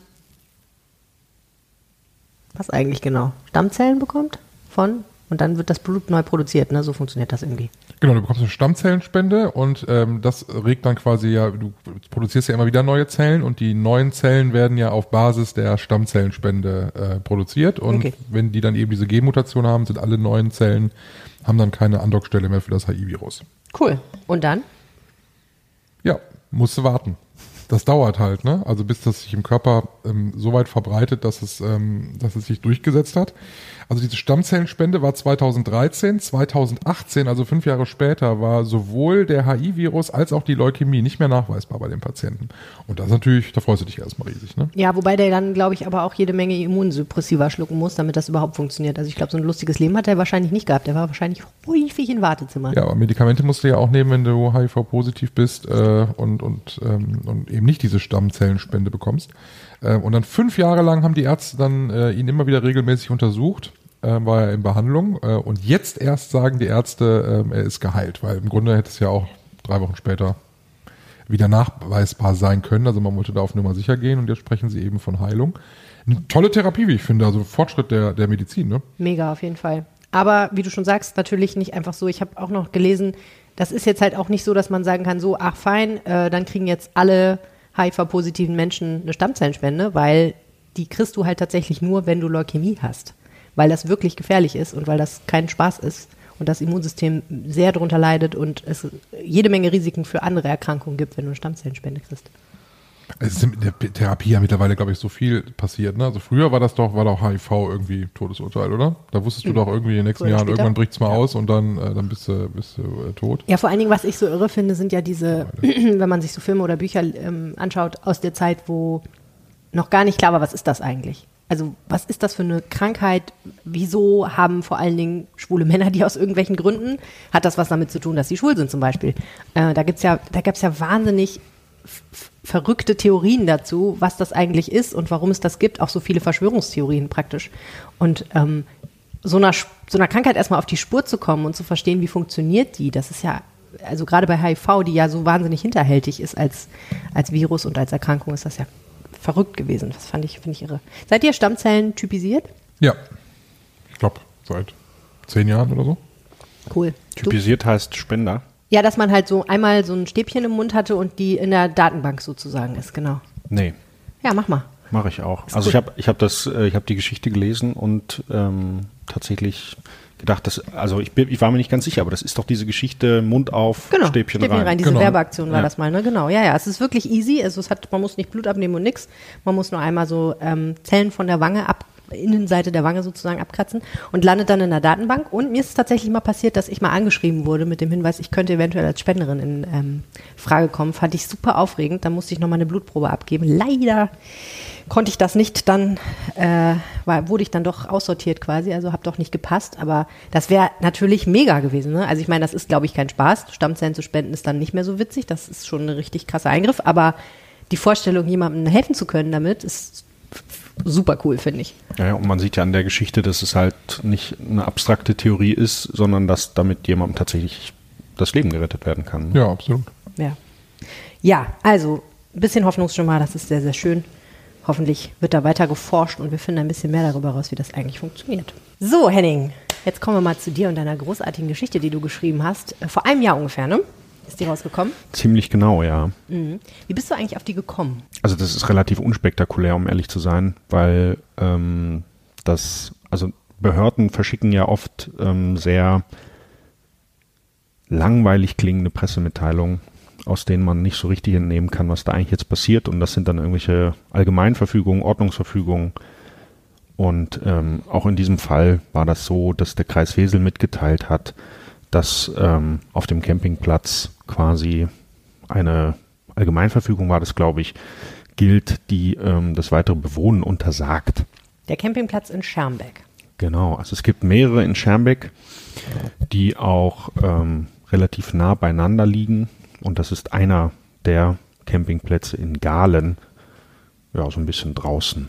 [SPEAKER 1] was eigentlich genau? Stammzellen bekommt von und dann wird das Blut neu produziert, ne? So funktioniert das irgendwie.
[SPEAKER 2] Genau, du bekommst eine Stammzellenspende und ähm, das regt dann quasi ja, du produzierst ja immer wieder neue Zellen und die neuen Zellen werden ja auf Basis der Stammzellenspende äh, produziert und
[SPEAKER 1] Okay.
[SPEAKER 2] wenn die dann eben diese Genmutation haben, sind alle neuen Zellen, haben dann keine Andockstelle mehr für das HIV-Virus.
[SPEAKER 1] Cool. Und dann?
[SPEAKER 2] Musst du warten. Das dauert halt, ne? Also bis das sich im Körper ähm, so weit verbreitet, dass es, ähm, dass es sich durchgesetzt hat. Also diese Stammzellenspende war 2013, 2018, also fünf Jahre später, war sowohl der HIV-Virus als auch die Leukämie nicht mehr nachweisbar bei den Patienten. Und das natürlich, da freust du dich erstmal riesig, ne?
[SPEAKER 1] Ja, wobei der dann, glaube ich, aber auch jede Menge Immunsuppressiva schlucken muss, damit das überhaupt funktioniert. Also ich glaube, so ein lustiges Leben hat er wahrscheinlich nicht gehabt. Der war wahrscheinlich häufig in Wartezimmern.
[SPEAKER 2] Ja, aber Medikamente musst du ja auch nehmen, wenn du HIV-positiv bist äh, und, und, ähm, und eben nicht diese Stammzellenspende bekommst. Äh, und dann fünf Jahre lang haben die Ärzte dann äh, ihn immer wieder regelmäßig untersucht äh, war er in Behandlung äh, und jetzt erst sagen die Ärzte, äh, er ist geheilt, weil im Grunde hätte es ja auch drei Wochen später wieder nachweisbar sein können. Also man wollte da auf Nummer sicher gehen und jetzt sprechen sie eben von Heilung. Eine tolle Therapie, wie ich finde, also Fortschritt der, der Medizin. Ne?
[SPEAKER 1] Mega, auf jeden Fall. Aber wie du schon sagst, natürlich nicht einfach so. Ich habe auch noch gelesen, das ist jetzt halt auch nicht so, dass man sagen kann, so, ach fein, äh, dann kriegen jetzt alle HIV-positiven Menschen eine Stammzellenspende, weil die kriegst du halt tatsächlich nur, wenn du Leukämie hast weil das wirklich gefährlich ist und weil das kein Spaß ist und das Immunsystem sehr darunter leidet und es jede Menge Risiken für andere Erkrankungen gibt, wenn du eine Stammzellenspende kriegst.
[SPEAKER 2] Es ist in der Therapie ja mittlerweile, glaube ich, so viel passiert. Ne? Also früher war das doch, war doch HIV irgendwie Todesurteil, oder? Da wusstest du mhm. doch irgendwie in den nächsten Jahren, später. irgendwann bricht es mal ja. aus und dann, äh, dann bist du, bist du äh, tot.
[SPEAKER 1] Ja, vor allen Dingen, was ich so irre finde, sind ja diese, <clears throat> wenn man sich so Filme oder Bücher ähm, anschaut aus der Zeit, wo noch gar nicht klar war, was ist das eigentlich? Also was ist das für eine Krankheit? Wieso haben vor allen Dingen schwule Männer die aus irgendwelchen Gründen? Hat das was damit zu tun, dass sie schwul sind zum Beispiel? Äh, da gibt's ja, da gab's ja wahnsinnig verrückte Theorien dazu, was das eigentlich ist und warum es das gibt. Auch so viele Verschwörungstheorien praktisch. Und ähm, so einer, so einer Krankheit erstmal auf die Spur zu kommen und zu verstehen, wie funktioniert die, das ist ja, also gerade bei HIV, die ja so wahnsinnig hinterhältig ist als, als Virus und als Erkrankung, ist das ja verrückt gewesen. Das fand ich, finde ich irre. Seid ihr Stammzellen typisiert?
[SPEAKER 2] Ja. Ich glaube, seit zehn Jahren oder so.
[SPEAKER 1] Cool.
[SPEAKER 4] Typisiert du? heißt Spender?
[SPEAKER 1] Ja, dass man halt so einmal so ein Stäbchen im Mund hatte und die in der Datenbank sozusagen ist, genau.
[SPEAKER 4] Nee.
[SPEAKER 1] Ja, mach mal.
[SPEAKER 4] Mache ich auch. Ist also gut. ich habe ich hab das, äh, ich habe die Geschichte gelesen und ähm, tatsächlich gedacht, dass, also ich, ich war mir nicht ganz sicher, aber das ist doch diese Geschichte Mund auf,
[SPEAKER 1] genau,
[SPEAKER 4] Stäbchen, Stäbchen rein. rein.
[SPEAKER 1] Diese
[SPEAKER 2] genau.
[SPEAKER 1] Werbeaktion war ja. das mal, ne? Genau. Ja, ja. Es ist wirklich easy. Also es hat, man muss nicht Blut abnehmen und nix. Man muss nur einmal so ähm, Zellen von der Wange ab, Innenseite der Wange sozusagen abkratzen und landet dann in der Datenbank. Und mir ist es tatsächlich mal passiert, dass ich mal angeschrieben wurde mit dem Hinweis, ich könnte eventuell als Spenderin in ähm, Frage kommen. Fand ich super aufregend. Da musste ich nochmal eine Blutprobe abgeben. Leider konnte ich das nicht dann, äh, war, wurde ich dann doch aussortiert quasi, also habe doch nicht gepasst, aber das wäre natürlich mega gewesen. Ne? Also ich meine, das ist, glaube ich, kein Spaß. Stammzellen zu spenden ist dann nicht mehr so witzig, das ist schon ein richtig krasser Eingriff, aber die Vorstellung, jemandem helfen zu können damit, ist super cool, finde ich.
[SPEAKER 4] Ja, und man sieht ja an der Geschichte, dass es halt nicht eine abstrakte Theorie ist, sondern dass damit jemandem tatsächlich das Leben gerettet werden kann.
[SPEAKER 2] Ja, absolut.
[SPEAKER 1] Ja. Ja, also ein bisschen Hoffnungsschimmer, das ist sehr, sehr schön. Hoffentlich wird da weiter geforscht und wir finden ein bisschen mehr darüber raus, wie das eigentlich funktioniert. So, Henning, jetzt kommen wir mal zu dir und deiner großartigen Geschichte, die du geschrieben hast. Äh, vor einem Jahr ungefähr, ne? Ist die rausgekommen?
[SPEAKER 4] Ziemlich genau, ja.
[SPEAKER 1] Mhm. Wie bist du eigentlich auf die gekommen?
[SPEAKER 4] Also das ist relativ unspektakulär, um ehrlich zu sein, weil ähm, das, also Behörden verschicken ja oft ähm, sehr langweilig klingende Pressemitteilungen aus denen man nicht so richtig entnehmen kann, was da eigentlich jetzt passiert. Und das sind dann irgendwelche Allgemeinverfügungen, Ordnungsverfügungen. Und ähm, auch in diesem Fall war das so, dass der Kreis Wesel mitgeteilt hat, dass ähm, auf dem Campingplatz quasi eine Allgemeinverfügung war, das glaube ich, gilt, die ähm, das weitere Bewohnen untersagt.
[SPEAKER 1] Der Campingplatz in Schermbeck.
[SPEAKER 4] Genau, also es gibt mehrere in Schermbeck, die auch ähm, relativ nah beieinander liegen und das ist einer der Campingplätze in Galen, ja, so ein bisschen draußen.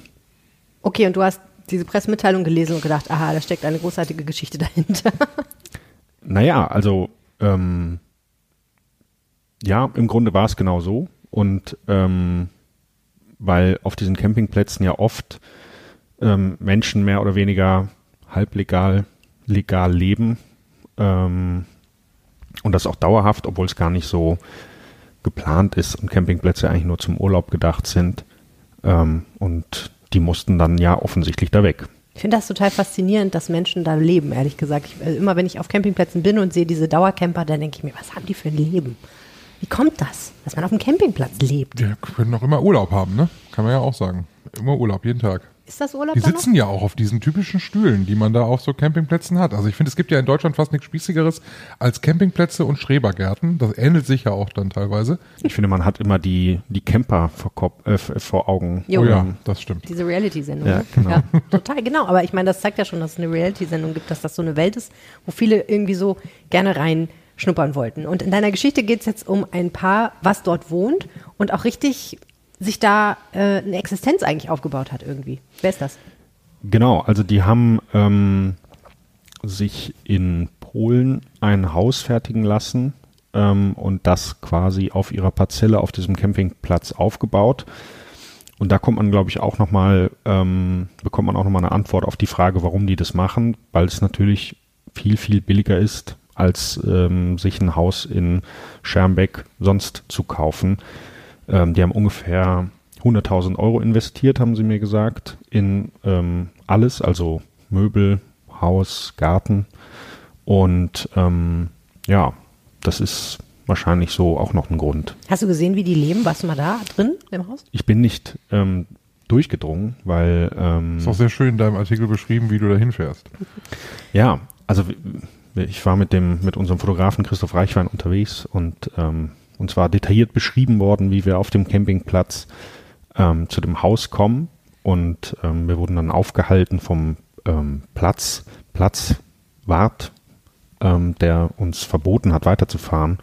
[SPEAKER 1] Okay, und du hast diese Pressemitteilung gelesen und gedacht, aha, da steckt eine großartige Geschichte dahinter. <laughs>
[SPEAKER 4] naja, also ähm, ja, im Grunde war es genau so. Und ähm, weil auf diesen Campingplätzen ja oft ähm, Menschen mehr oder weniger halblegal, legal leben, ähm, und das auch dauerhaft, obwohl es gar nicht so geplant ist und Campingplätze eigentlich nur zum Urlaub gedacht sind. Ähm, und die mussten dann ja offensichtlich da weg.
[SPEAKER 1] Ich finde das total faszinierend, dass Menschen da leben, ehrlich gesagt. Ich, also immer wenn ich auf Campingplätzen bin und sehe diese Dauercamper, dann denke ich mir, was haben die für ein Leben? Wie kommt das, dass man auf dem Campingplatz lebt?
[SPEAKER 2] Wir können auch immer Urlaub haben, ne? Kann man ja auch sagen. Immer Urlaub, jeden Tag.
[SPEAKER 1] Ist das Urlaub
[SPEAKER 2] Die sitzen ja auch auf diesen typischen Stühlen, die man da auf so Campingplätzen hat. Also ich finde, es gibt ja in Deutschland fast nichts Spießigeres als Campingplätze und Schrebergärten. Das ähnelt sich ja auch dann teilweise.
[SPEAKER 4] Ich finde, man hat immer die, die Camper vor, Kop äh, vor Augen.
[SPEAKER 1] Jo.
[SPEAKER 2] Oh ja, das stimmt.
[SPEAKER 1] Diese Reality-Sendung.
[SPEAKER 4] Ja,
[SPEAKER 1] ne?
[SPEAKER 4] genau.
[SPEAKER 1] ja, total, genau. Aber ich meine, das zeigt ja schon, dass es eine Reality-Sendung gibt, dass das so eine Welt ist, wo viele irgendwie so gerne reinschnuppern wollten. Und in deiner Geschichte geht es jetzt um ein Paar, was dort wohnt und auch richtig sich da äh, eine Existenz eigentlich aufgebaut hat irgendwie. Wer ist das?
[SPEAKER 4] Genau, also die haben ähm, sich in Polen ein Haus fertigen lassen ähm, und das quasi auf ihrer Parzelle auf diesem Campingplatz aufgebaut. Und da kommt man, glaube ich, auch nochmal, ähm, bekommt man auch nochmal eine Antwort auf die Frage, warum die das machen, weil es natürlich viel, viel billiger ist, als ähm, sich ein Haus in Schermbeck sonst zu kaufen. Ähm, die haben ungefähr 100.000 Euro investiert, haben sie mir gesagt, in ähm, alles, also Möbel, Haus, Garten. Und ähm, ja, das ist wahrscheinlich so auch noch ein Grund.
[SPEAKER 1] Hast du gesehen, wie die leben? Warst du mal da drin im Haus?
[SPEAKER 4] Ich bin nicht ähm, durchgedrungen, weil ähm,
[SPEAKER 2] Ist auch sehr schön in deinem Artikel beschrieben, wie du da hinfährst. <laughs>
[SPEAKER 4] Ja, also ich war mit dem mit unserem Fotografen Christoph Reichwein unterwegs und ähm, uns war detailliert beschrieben worden, wie wir auf dem Campingplatz ähm, zu dem Haus kommen. Und ähm, wir wurden dann aufgehalten vom ähm, Platz Platzwart, ähm, der uns verboten hat weiterzufahren.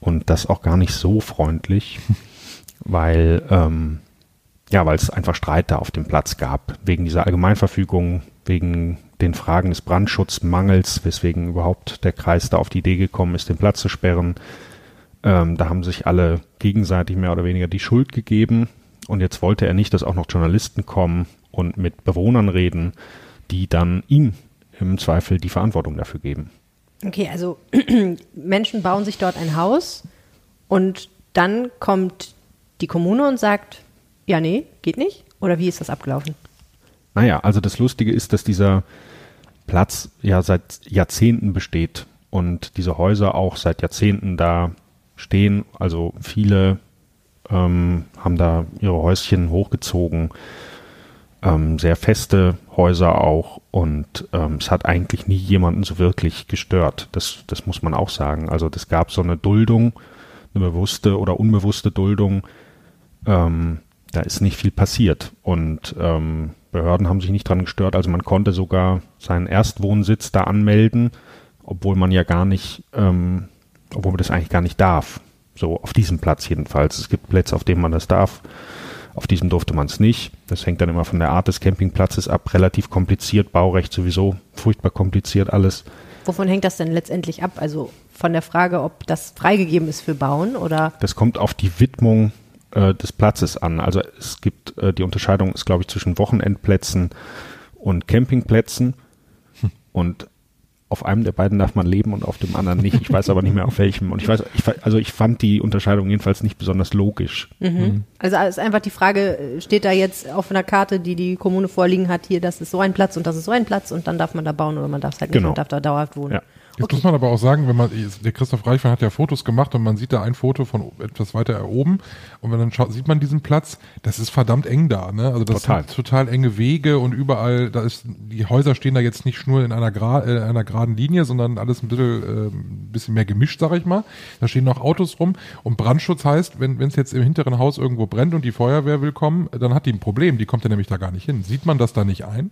[SPEAKER 4] Und das auch gar nicht so freundlich, <laughs> weil ähm, ja, weil es einfach Streit da auf dem Platz gab, wegen dieser Allgemeinverfügung, wegen den Fragen des Brandschutzmangels, weswegen überhaupt der Kreis da auf die Idee gekommen ist, den Platz zu sperren. Ähm, da haben sich alle gegenseitig mehr oder weniger die Schuld gegeben. Und jetzt wollte er nicht, dass auch noch Journalisten kommen und mit Bewohnern reden, die dann ihm im Zweifel die Verantwortung dafür geben.
[SPEAKER 1] Okay, also <clears throat> Menschen bauen sich dort ein Haus und dann kommt die Kommune und sagt, ja, nee, geht nicht? Oder wie ist das abgelaufen?
[SPEAKER 4] Naja, also das Lustige ist, dass dieser Platz ja seit Jahrzehnten besteht und diese Häuser auch seit Jahrzehnten da stehen. Also viele ähm, haben da ihre Häuschen hochgezogen, ähm, sehr feste Häuser auch und ähm, es hat eigentlich nie jemanden so wirklich gestört. Das, das muss man auch sagen. Also das gab so eine Duldung, eine bewusste oder unbewusste Duldung. Ähm, da ist nicht viel passiert und ähm, Behörden haben sich nicht dran gestört. Also man konnte sogar seinen Erstwohnsitz da anmelden, obwohl man ja gar nicht, ähm, obwohl man das eigentlich gar nicht darf. So auf diesem Platz jedenfalls. Es gibt Plätze, auf denen man das darf. Auf diesem durfte man es nicht. Das hängt dann immer von der Art des Campingplatzes ab. Relativ kompliziert, Baurecht sowieso furchtbar kompliziert alles.
[SPEAKER 1] Wovon hängt das denn letztendlich ab? Also von der Frage, ob das freigegeben ist für Bauen oder
[SPEAKER 4] Das kommt auf die Widmung äh, des Platzes an. Also es gibt äh, die Unterscheidung ist, glaube ich, zwischen Wochenendplätzen und Campingplätzen. Und auf einem der beiden darf man leben und auf dem anderen nicht. Ich weiß aber nicht mehr auf welchem. Und ich weiß, ich, also ich fand die Unterscheidung jedenfalls nicht besonders logisch.
[SPEAKER 1] Also ist einfach die Frage, äh, steht da jetzt auf einer Karte, die die Kommune vorliegen hat, hier, das ist so ein Platz und das ist so ein Platz und dann darf man da bauen oder man darf es halt nicht
[SPEAKER 4] Genau.
[SPEAKER 1] und darf da dauerhaft wohnen.
[SPEAKER 4] Ja.
[SPEAKER 2] Jetzt
[SPEAKER 1] Okay.
[SPEAKER 2] muss man aber auch sagen, wenn man, der Christoph Reichmann hat ja Fotos gemacht und man sieht da ein Foto von etwas weiter oben und wenn dann schaut, sieht man diesen Platz, das ist verdammt eng da, ne? Also das
[SPEAKER 4] Total.
[SPEAKER 2] sind total enge Wege und überall, da ist, die Häuser stehen da jetzt nicht nur in einer, gra äh, einer geraden Linie, sondern alles ein bisschen, äh, ein bisschen mehr gemischt, sag ich mal. Da stehen noch Autos rum und Brandschutz heißt, wenn es jetzt im hinteren Haus irgendwo brennt und die Feuerwehr will kommen, dann hat die ein Problem, die kommt ja nämlich da gar nicht hin. Sieht man das da nicht ein?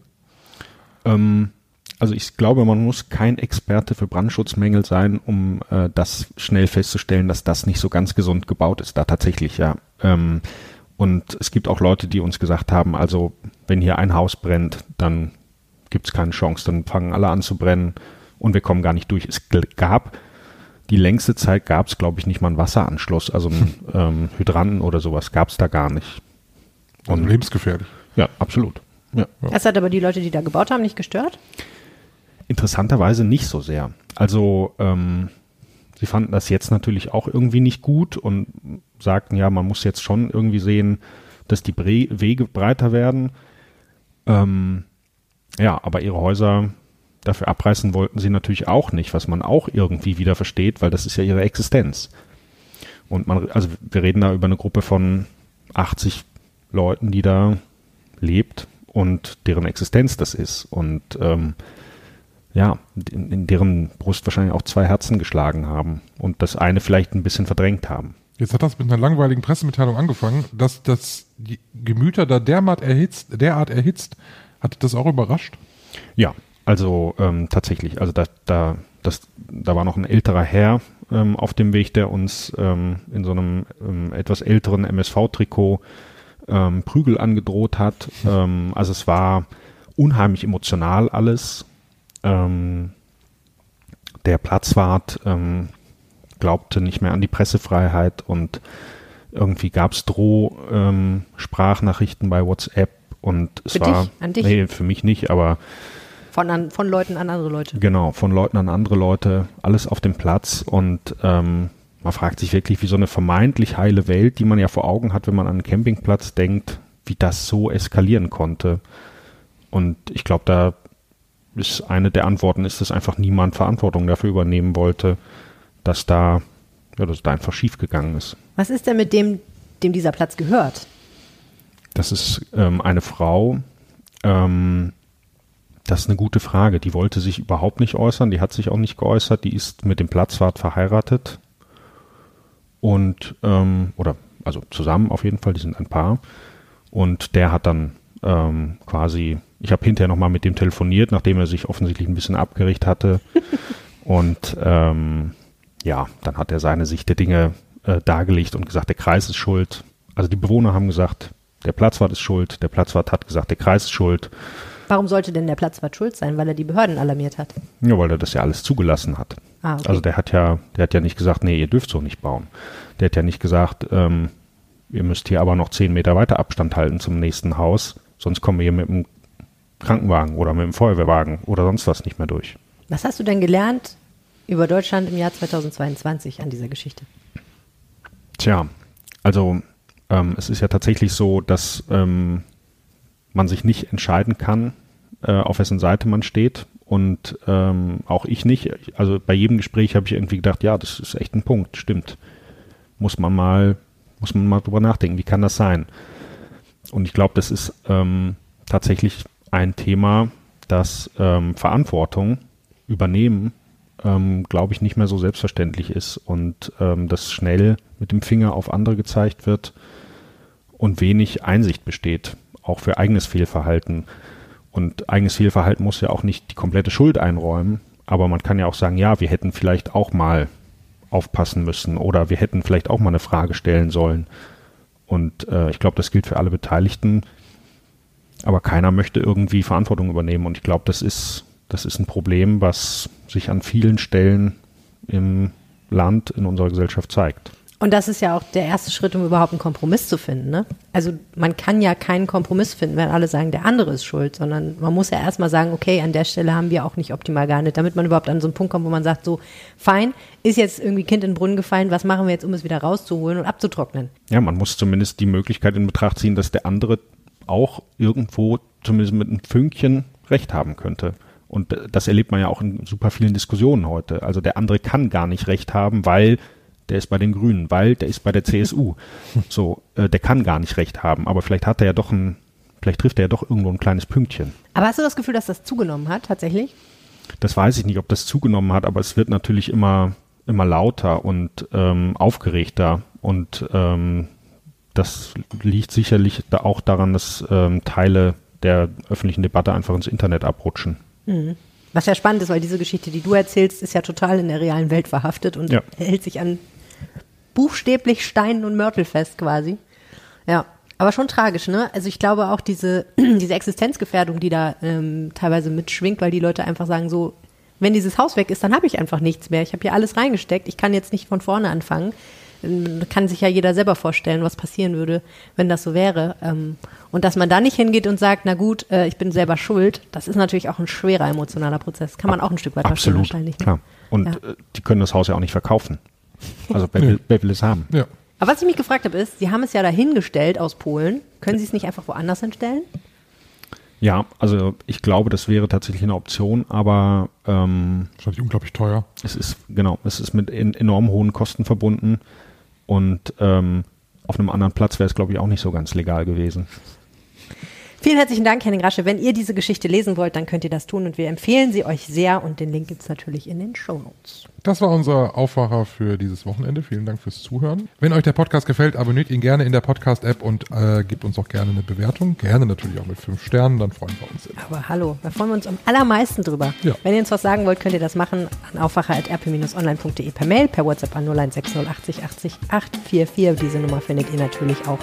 [SPEAKER 4] Ähm, also ich glaube, man muss kein Experte für Brandschutzmängel sein, um äh, das schnell festzustellen, dass das nicht so ganz gesund gebaut ist, da tatsächlich, ja. Ähm, und es gibt auch Leute, die uns gesagt haben, also wenn hier ein Haus brennt, dann gibt es keine Chance, dann fangen alle an zu brennen und wir kommen gar nicht durch. Es gab die längste Zeit gab es, glaube ich, nicht mal einen Wasseranschluss, also einen <laughs> ähm, Hydranten oder sowas gab es da gar nicht.
[SPEAKER 2] Also
[SPEAKER 4] Und-
[SPEAKER 2] lebensgefährlich.
[SPEAKER 4] Ja, absolut. Ja.
[SPEAKER 1] Das hat aber die Leute, die da gebaut haben, nicht gestört.
[SPEAKER 4] Interessanterweise nicht so sehr. Also ähm, sie fanden das jetzt natürlich auch irgendwie nicht gut und sagten, ja, man muss jetzt schon irgendwie sehen, dass die Bre Wege breiter werden. Ähm, ja, aber ihre Häuser dafür abreißen wollten sie natürlich auch nicht, was man auch irgendwie wieder versteht, weil das ist ja ihre Existenz. Und man, also wir reden da über eine Gruppe von 80 Leuten, die da lebt und deren Existenz das ist. Und ähm, ja, in, in deren Brust wahrscheinlich auch zwei Herzen geschlagen haben und das eine vielleicht ein bisschen verdrängt haben.
[SPEAKER 2] Jetzt hat das mit einer langweiligen Pressemitteilung angefangen, dass das die Gemüter da derart erhitzt, derart erhitzt. Hat das auch überrascht?
[SPEAKER 4] Ja, also ähm, tatsächlich. Also da, da, das, da war noch ein älterer Herr ähm, auf dem Weg, der uns ähm, in so einem ähm, etwas älteren MSV-Trikot ähm, Prügel angedroht hat. Ähm, also es war unheimlich emotional alles. Ähm, der Platzwart ähm, glaubte nicht mehr an die Pressefreiheit und irgendwie gab es Droh-Sprachnachrichten ähm, bei WhatsApp und es
[SPEAKER 1] für
[SPEAKER 4] war
[SPEAKER 1] dich, an dich?
[SPEAKER 4] nee für mich nicht, aber
[SPEAKER 1] von, an, von Leuten an andere Leute.
[SPEAKER 4] Genau, von Leuten an andere Leute, alles auf dem Platz und ähm, man fragt sich wirklich, wie so eine vermeintlich heile Welt, die man ja vor Augen hat, wenn man an einen Campingplatz denkt, wie das so eskalieren konnte. Und ich glaube, da ist eine der Antworten, ist, dass einfach niemand Verantwortung dafür übernehmen wollte, dass da, ja, dass da einfach schief gegangen ist.
[SPEAKER 1] Was ist denn mit dem, dem dieser Platz gehört?
[SPEAKER 4] Das ist ähm, eine Frau, ähm, das ist eine gute Frage. Die wollte sich überhaupt nicht äußern, die hat sich auch nicht geäußert, die ist mit dem Platzwart verheiratet und ähm, oder also zusammen auf jeden Fall, die sind ein Paar. Und der hat dann ähm, quasi, ich habe hinterher nochmal mit dem telefoniert, nachdem er sich offensichtlich ein bisschen abgerichtet hatte. <laughs> und ähm, ja, dann hat er seine Sicht der Dinge äh, dargelegt und gesagt, der Kreis ist schuld. Also die Bewohner haben gesagt, der Platzwart ist schuld, der Platzwart hat gesagt, der Kreis ist schuld.
[SPEAKER 1] Warum sollte denn der Platzwart schuld sein? Weil er die Behörden alarmiert hat.
[SPEAKER 4] Ja, weil er das ja alles zugelassen hat.
[SPEAKER 1] Ah, okay.
[SPEAKER 4] Also der hat ja, der hat ja nicht gesagt, nee, ihr dürft so nicht bauen. Der hat ja nicht gesagt, ähm, ihr müsst hier aber noch zehn Meter weiter Abstand halten zum nächsten Haus, sonst kommen wir hier mit dem Krankenwagen oder mit dem Feuerwehrwagen oder sonst was nicht mehr durch.
[SPEAKER 1] Was hast du denn gelernt über Deutschland im Jahr 2022 an dieser Geschichte?
[SPEAKER 4] Tja, also ähm, es ist ja tatsächlich so, dass ähm, man sich nicht entscheiden kann, äh, auf wessen Seite man steht. Und ähm, auch ich nicht. Also bei jedem Gespräch habe ich irgendwie gedacht, ja, das ist echt ein Punkt, stimmt. Muss man mal, muss man mal drüber nachdenken, wie kann das sein? Und ich glaube, das ist ähm, tatsächlich ein Thema, das ähm, Verantwortung übernehmen, ähm, glaube ich, nicht mehr so selbstverständlich ist und ähm, dass schnell mit dem Finger auf andere gezeigt wird und wenig Einsicht besteht auch für eigenes Fehlverhalten. Und eigenes Fehlverhalten muss ja auch nicht die komplette Schuld einräumen, aber man kann ja auch sagen, ja, wir hätten vielleicht auch mal aufpassen müssen oder wir hätten vielleicht auch mal eine Frage stellen sollen. Und äh, ich glaube, das gilt für alle Beteiligten. Aber keiner möchte irgendwie Verantwortung übernehmen. Und ich glaube, das ist, das ist ein Problem, was sich an vielen Stellen im Land, in unserer Gesellschaft zeigt.
[SPEAKER 1] Und das ist ja auch der erste Schritt, um überhaupt einen Kompromiss zu finden. Ne? Also man kann ja keinen Kompromiss finden, wenn alle sagen, der andere ist schuld, sondern man muss ja erstmal sagen, okay, an der Stelle haben wir auch nicht optimal gehandelt, damit man überhaupt an so einen Punkt kommt, wo man sagt, so, fein, ist jetzt irgendwie Kind in den Brunnen gefallen, was machen wir jetzt, um es wieder rauszuholen und abzutrocknen?
[SPEAKER 4] Ja, man muss zumindest die Möglichkeit in Betracht ziehen, dass der andere auch irgendwo zumindest mit einem Fünkchen Recht haben könnte. Und das erlebt man ja auch in super vielen Diskussionen heute. Also der andere kann gar nicht Recht haben, weil der ist bei den Grünen, weil der ist bei der CSU. <laughs> So, äh, der kann gar nicht recht haben, aber vielleicht hat er ja doch ein, vielleicht trifft er ja doch irgendwo ein kleines Pünktchen.
[SPEAKER 1] Aber hast du das Gefühl, dass das zugenommen hat, tatsächlich?
[SPEAKER 4] Das weiß ich nicht, ob das zugenommen hat, aber es wird natürlich immer, immer lauter und ähm, aufgeregter und ähm, das liegt sicherlich da auch daran, dass ähm, Teile der öffentlichen Debatte einfach ins Internet abrutschen.
[SPEAKER 1] Mhm. Was ja spannend ist, weil diese Geschichte, die du erzählst, ist ja total in der realen Welt verhaftet und ja. hält sich an buchstäblich Steinen und Mörtel fest quasi. Ja, aber schon tragisch, ne? Also ich glaube auch diese, <clears throat> diese Existenzgefährdung, die da ähm, teilweise mitschwingt, weil die Leute einfach sagen so, wenn dieses Haus weg ist, dann habe ich einfach nichts mehr. Ich habe hier alles reingesteckt. Ich kann jetzt nicht von vorne anfangen. Kann sich ja jeder selber vorstellen, was passieren würde, wenn das so wäre. Ähm, und dass man da nicht hingeht und sagt, na gut, äh, ich bin selber schuld, das ist natürlich auch ein schwerer emotionaler Prozess. Kann man auch ein Stück weit
[SPEAKER 4] verstehen wahrscheinlich. Klar. Und ja. Äh, die können das Haus ja auch nicht verkaufen. Also wer, <laughs> will, wer will es haben?
[SPEAKER 2] Ja.
[SPEAKER 1] Aber was ich mich gefragt habe, ist, Sie haben es ja dahingestellt aus Polen. Können Sie es nicht einfach woanders hinstellen?
[SPEAKER 4] Ja, also ich glaube, das wäre tatsächlich eine Option, aber ähm,
[SPEAKER 2] wahrscheinlich unglaublich teuer.
[SPEAKER 4] Es ist genau, es ist mit enorm hohen Kosten verbunden. Und ähm, auf einem anderen Platz wäre es, glaube ich, auch nicht so ganz legal gewesen.
[SPEAKER 1] Vielen herzlichen Dank, Henning Rasche. Wenn ihr diese Geschichte lesen wollt, dann könnt ihr das tun und wir empfehlen sie euch sehr und den Link gibt es natürlich in den Show Notes.
[SPEAKER 2] Das war unser Aufwacher für dieses Wochenende. Vielen Dank fürs Zuhören. Wenn euch der Podcast gefällt, abonniert ihn gerne in der Podcast-App und äh, gebt uns auch gerne eine Bewertung. Gerne natürlich auch mit fünf Sternen, dann freuen wir uns.
[SPEAKER 1] Aber hallo, da freuen wir uns am allermeisten drüber.
[SPEAKER 2] Ja.
[SPEAKER 1] Wenn ihr uns was sagen wollt, könnt ihr das machen an aufwacher.rp-online.de per Mail, per WhatsApp an 0160 80 844. Diese Nummer findet ihr natürlich auch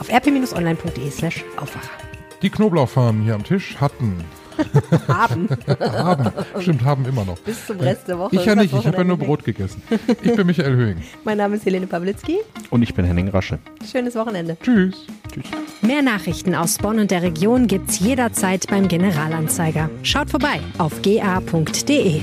[SPEAKER 1] auf rp-online.de slash aufwacher.
[SPEAKER 2] Die Knoblauchfarmen hier am Tisch hatten. <laughs>
[SPEAKER 1] Haben.
[SPEAKER 2] haben. Stimmt, haben immer noch.
[SPEAKER 1] Bis zum Rest der Woche.
[SPEAKER 2] Ich ja nicht, ich habe ja nur Brot gegessen. Ich bin Michael Höhing. <laughs>
[SPEAKER 1] Mein Name ist Helene Pawlitzki.
[SPEAKER 4] Und ich bin Henning Rasche.
[SPEAKER 1] Schönes Wochenende.
[SPEAKER 2] Tschüss.
[SPEAKER 4] Tschüss.
[SPEAKER 3] Mehr Nachrichten aus Bonn und der Region gibt's jederzeit beim Generalanzeiger. Schaut vorbei auf ga.de.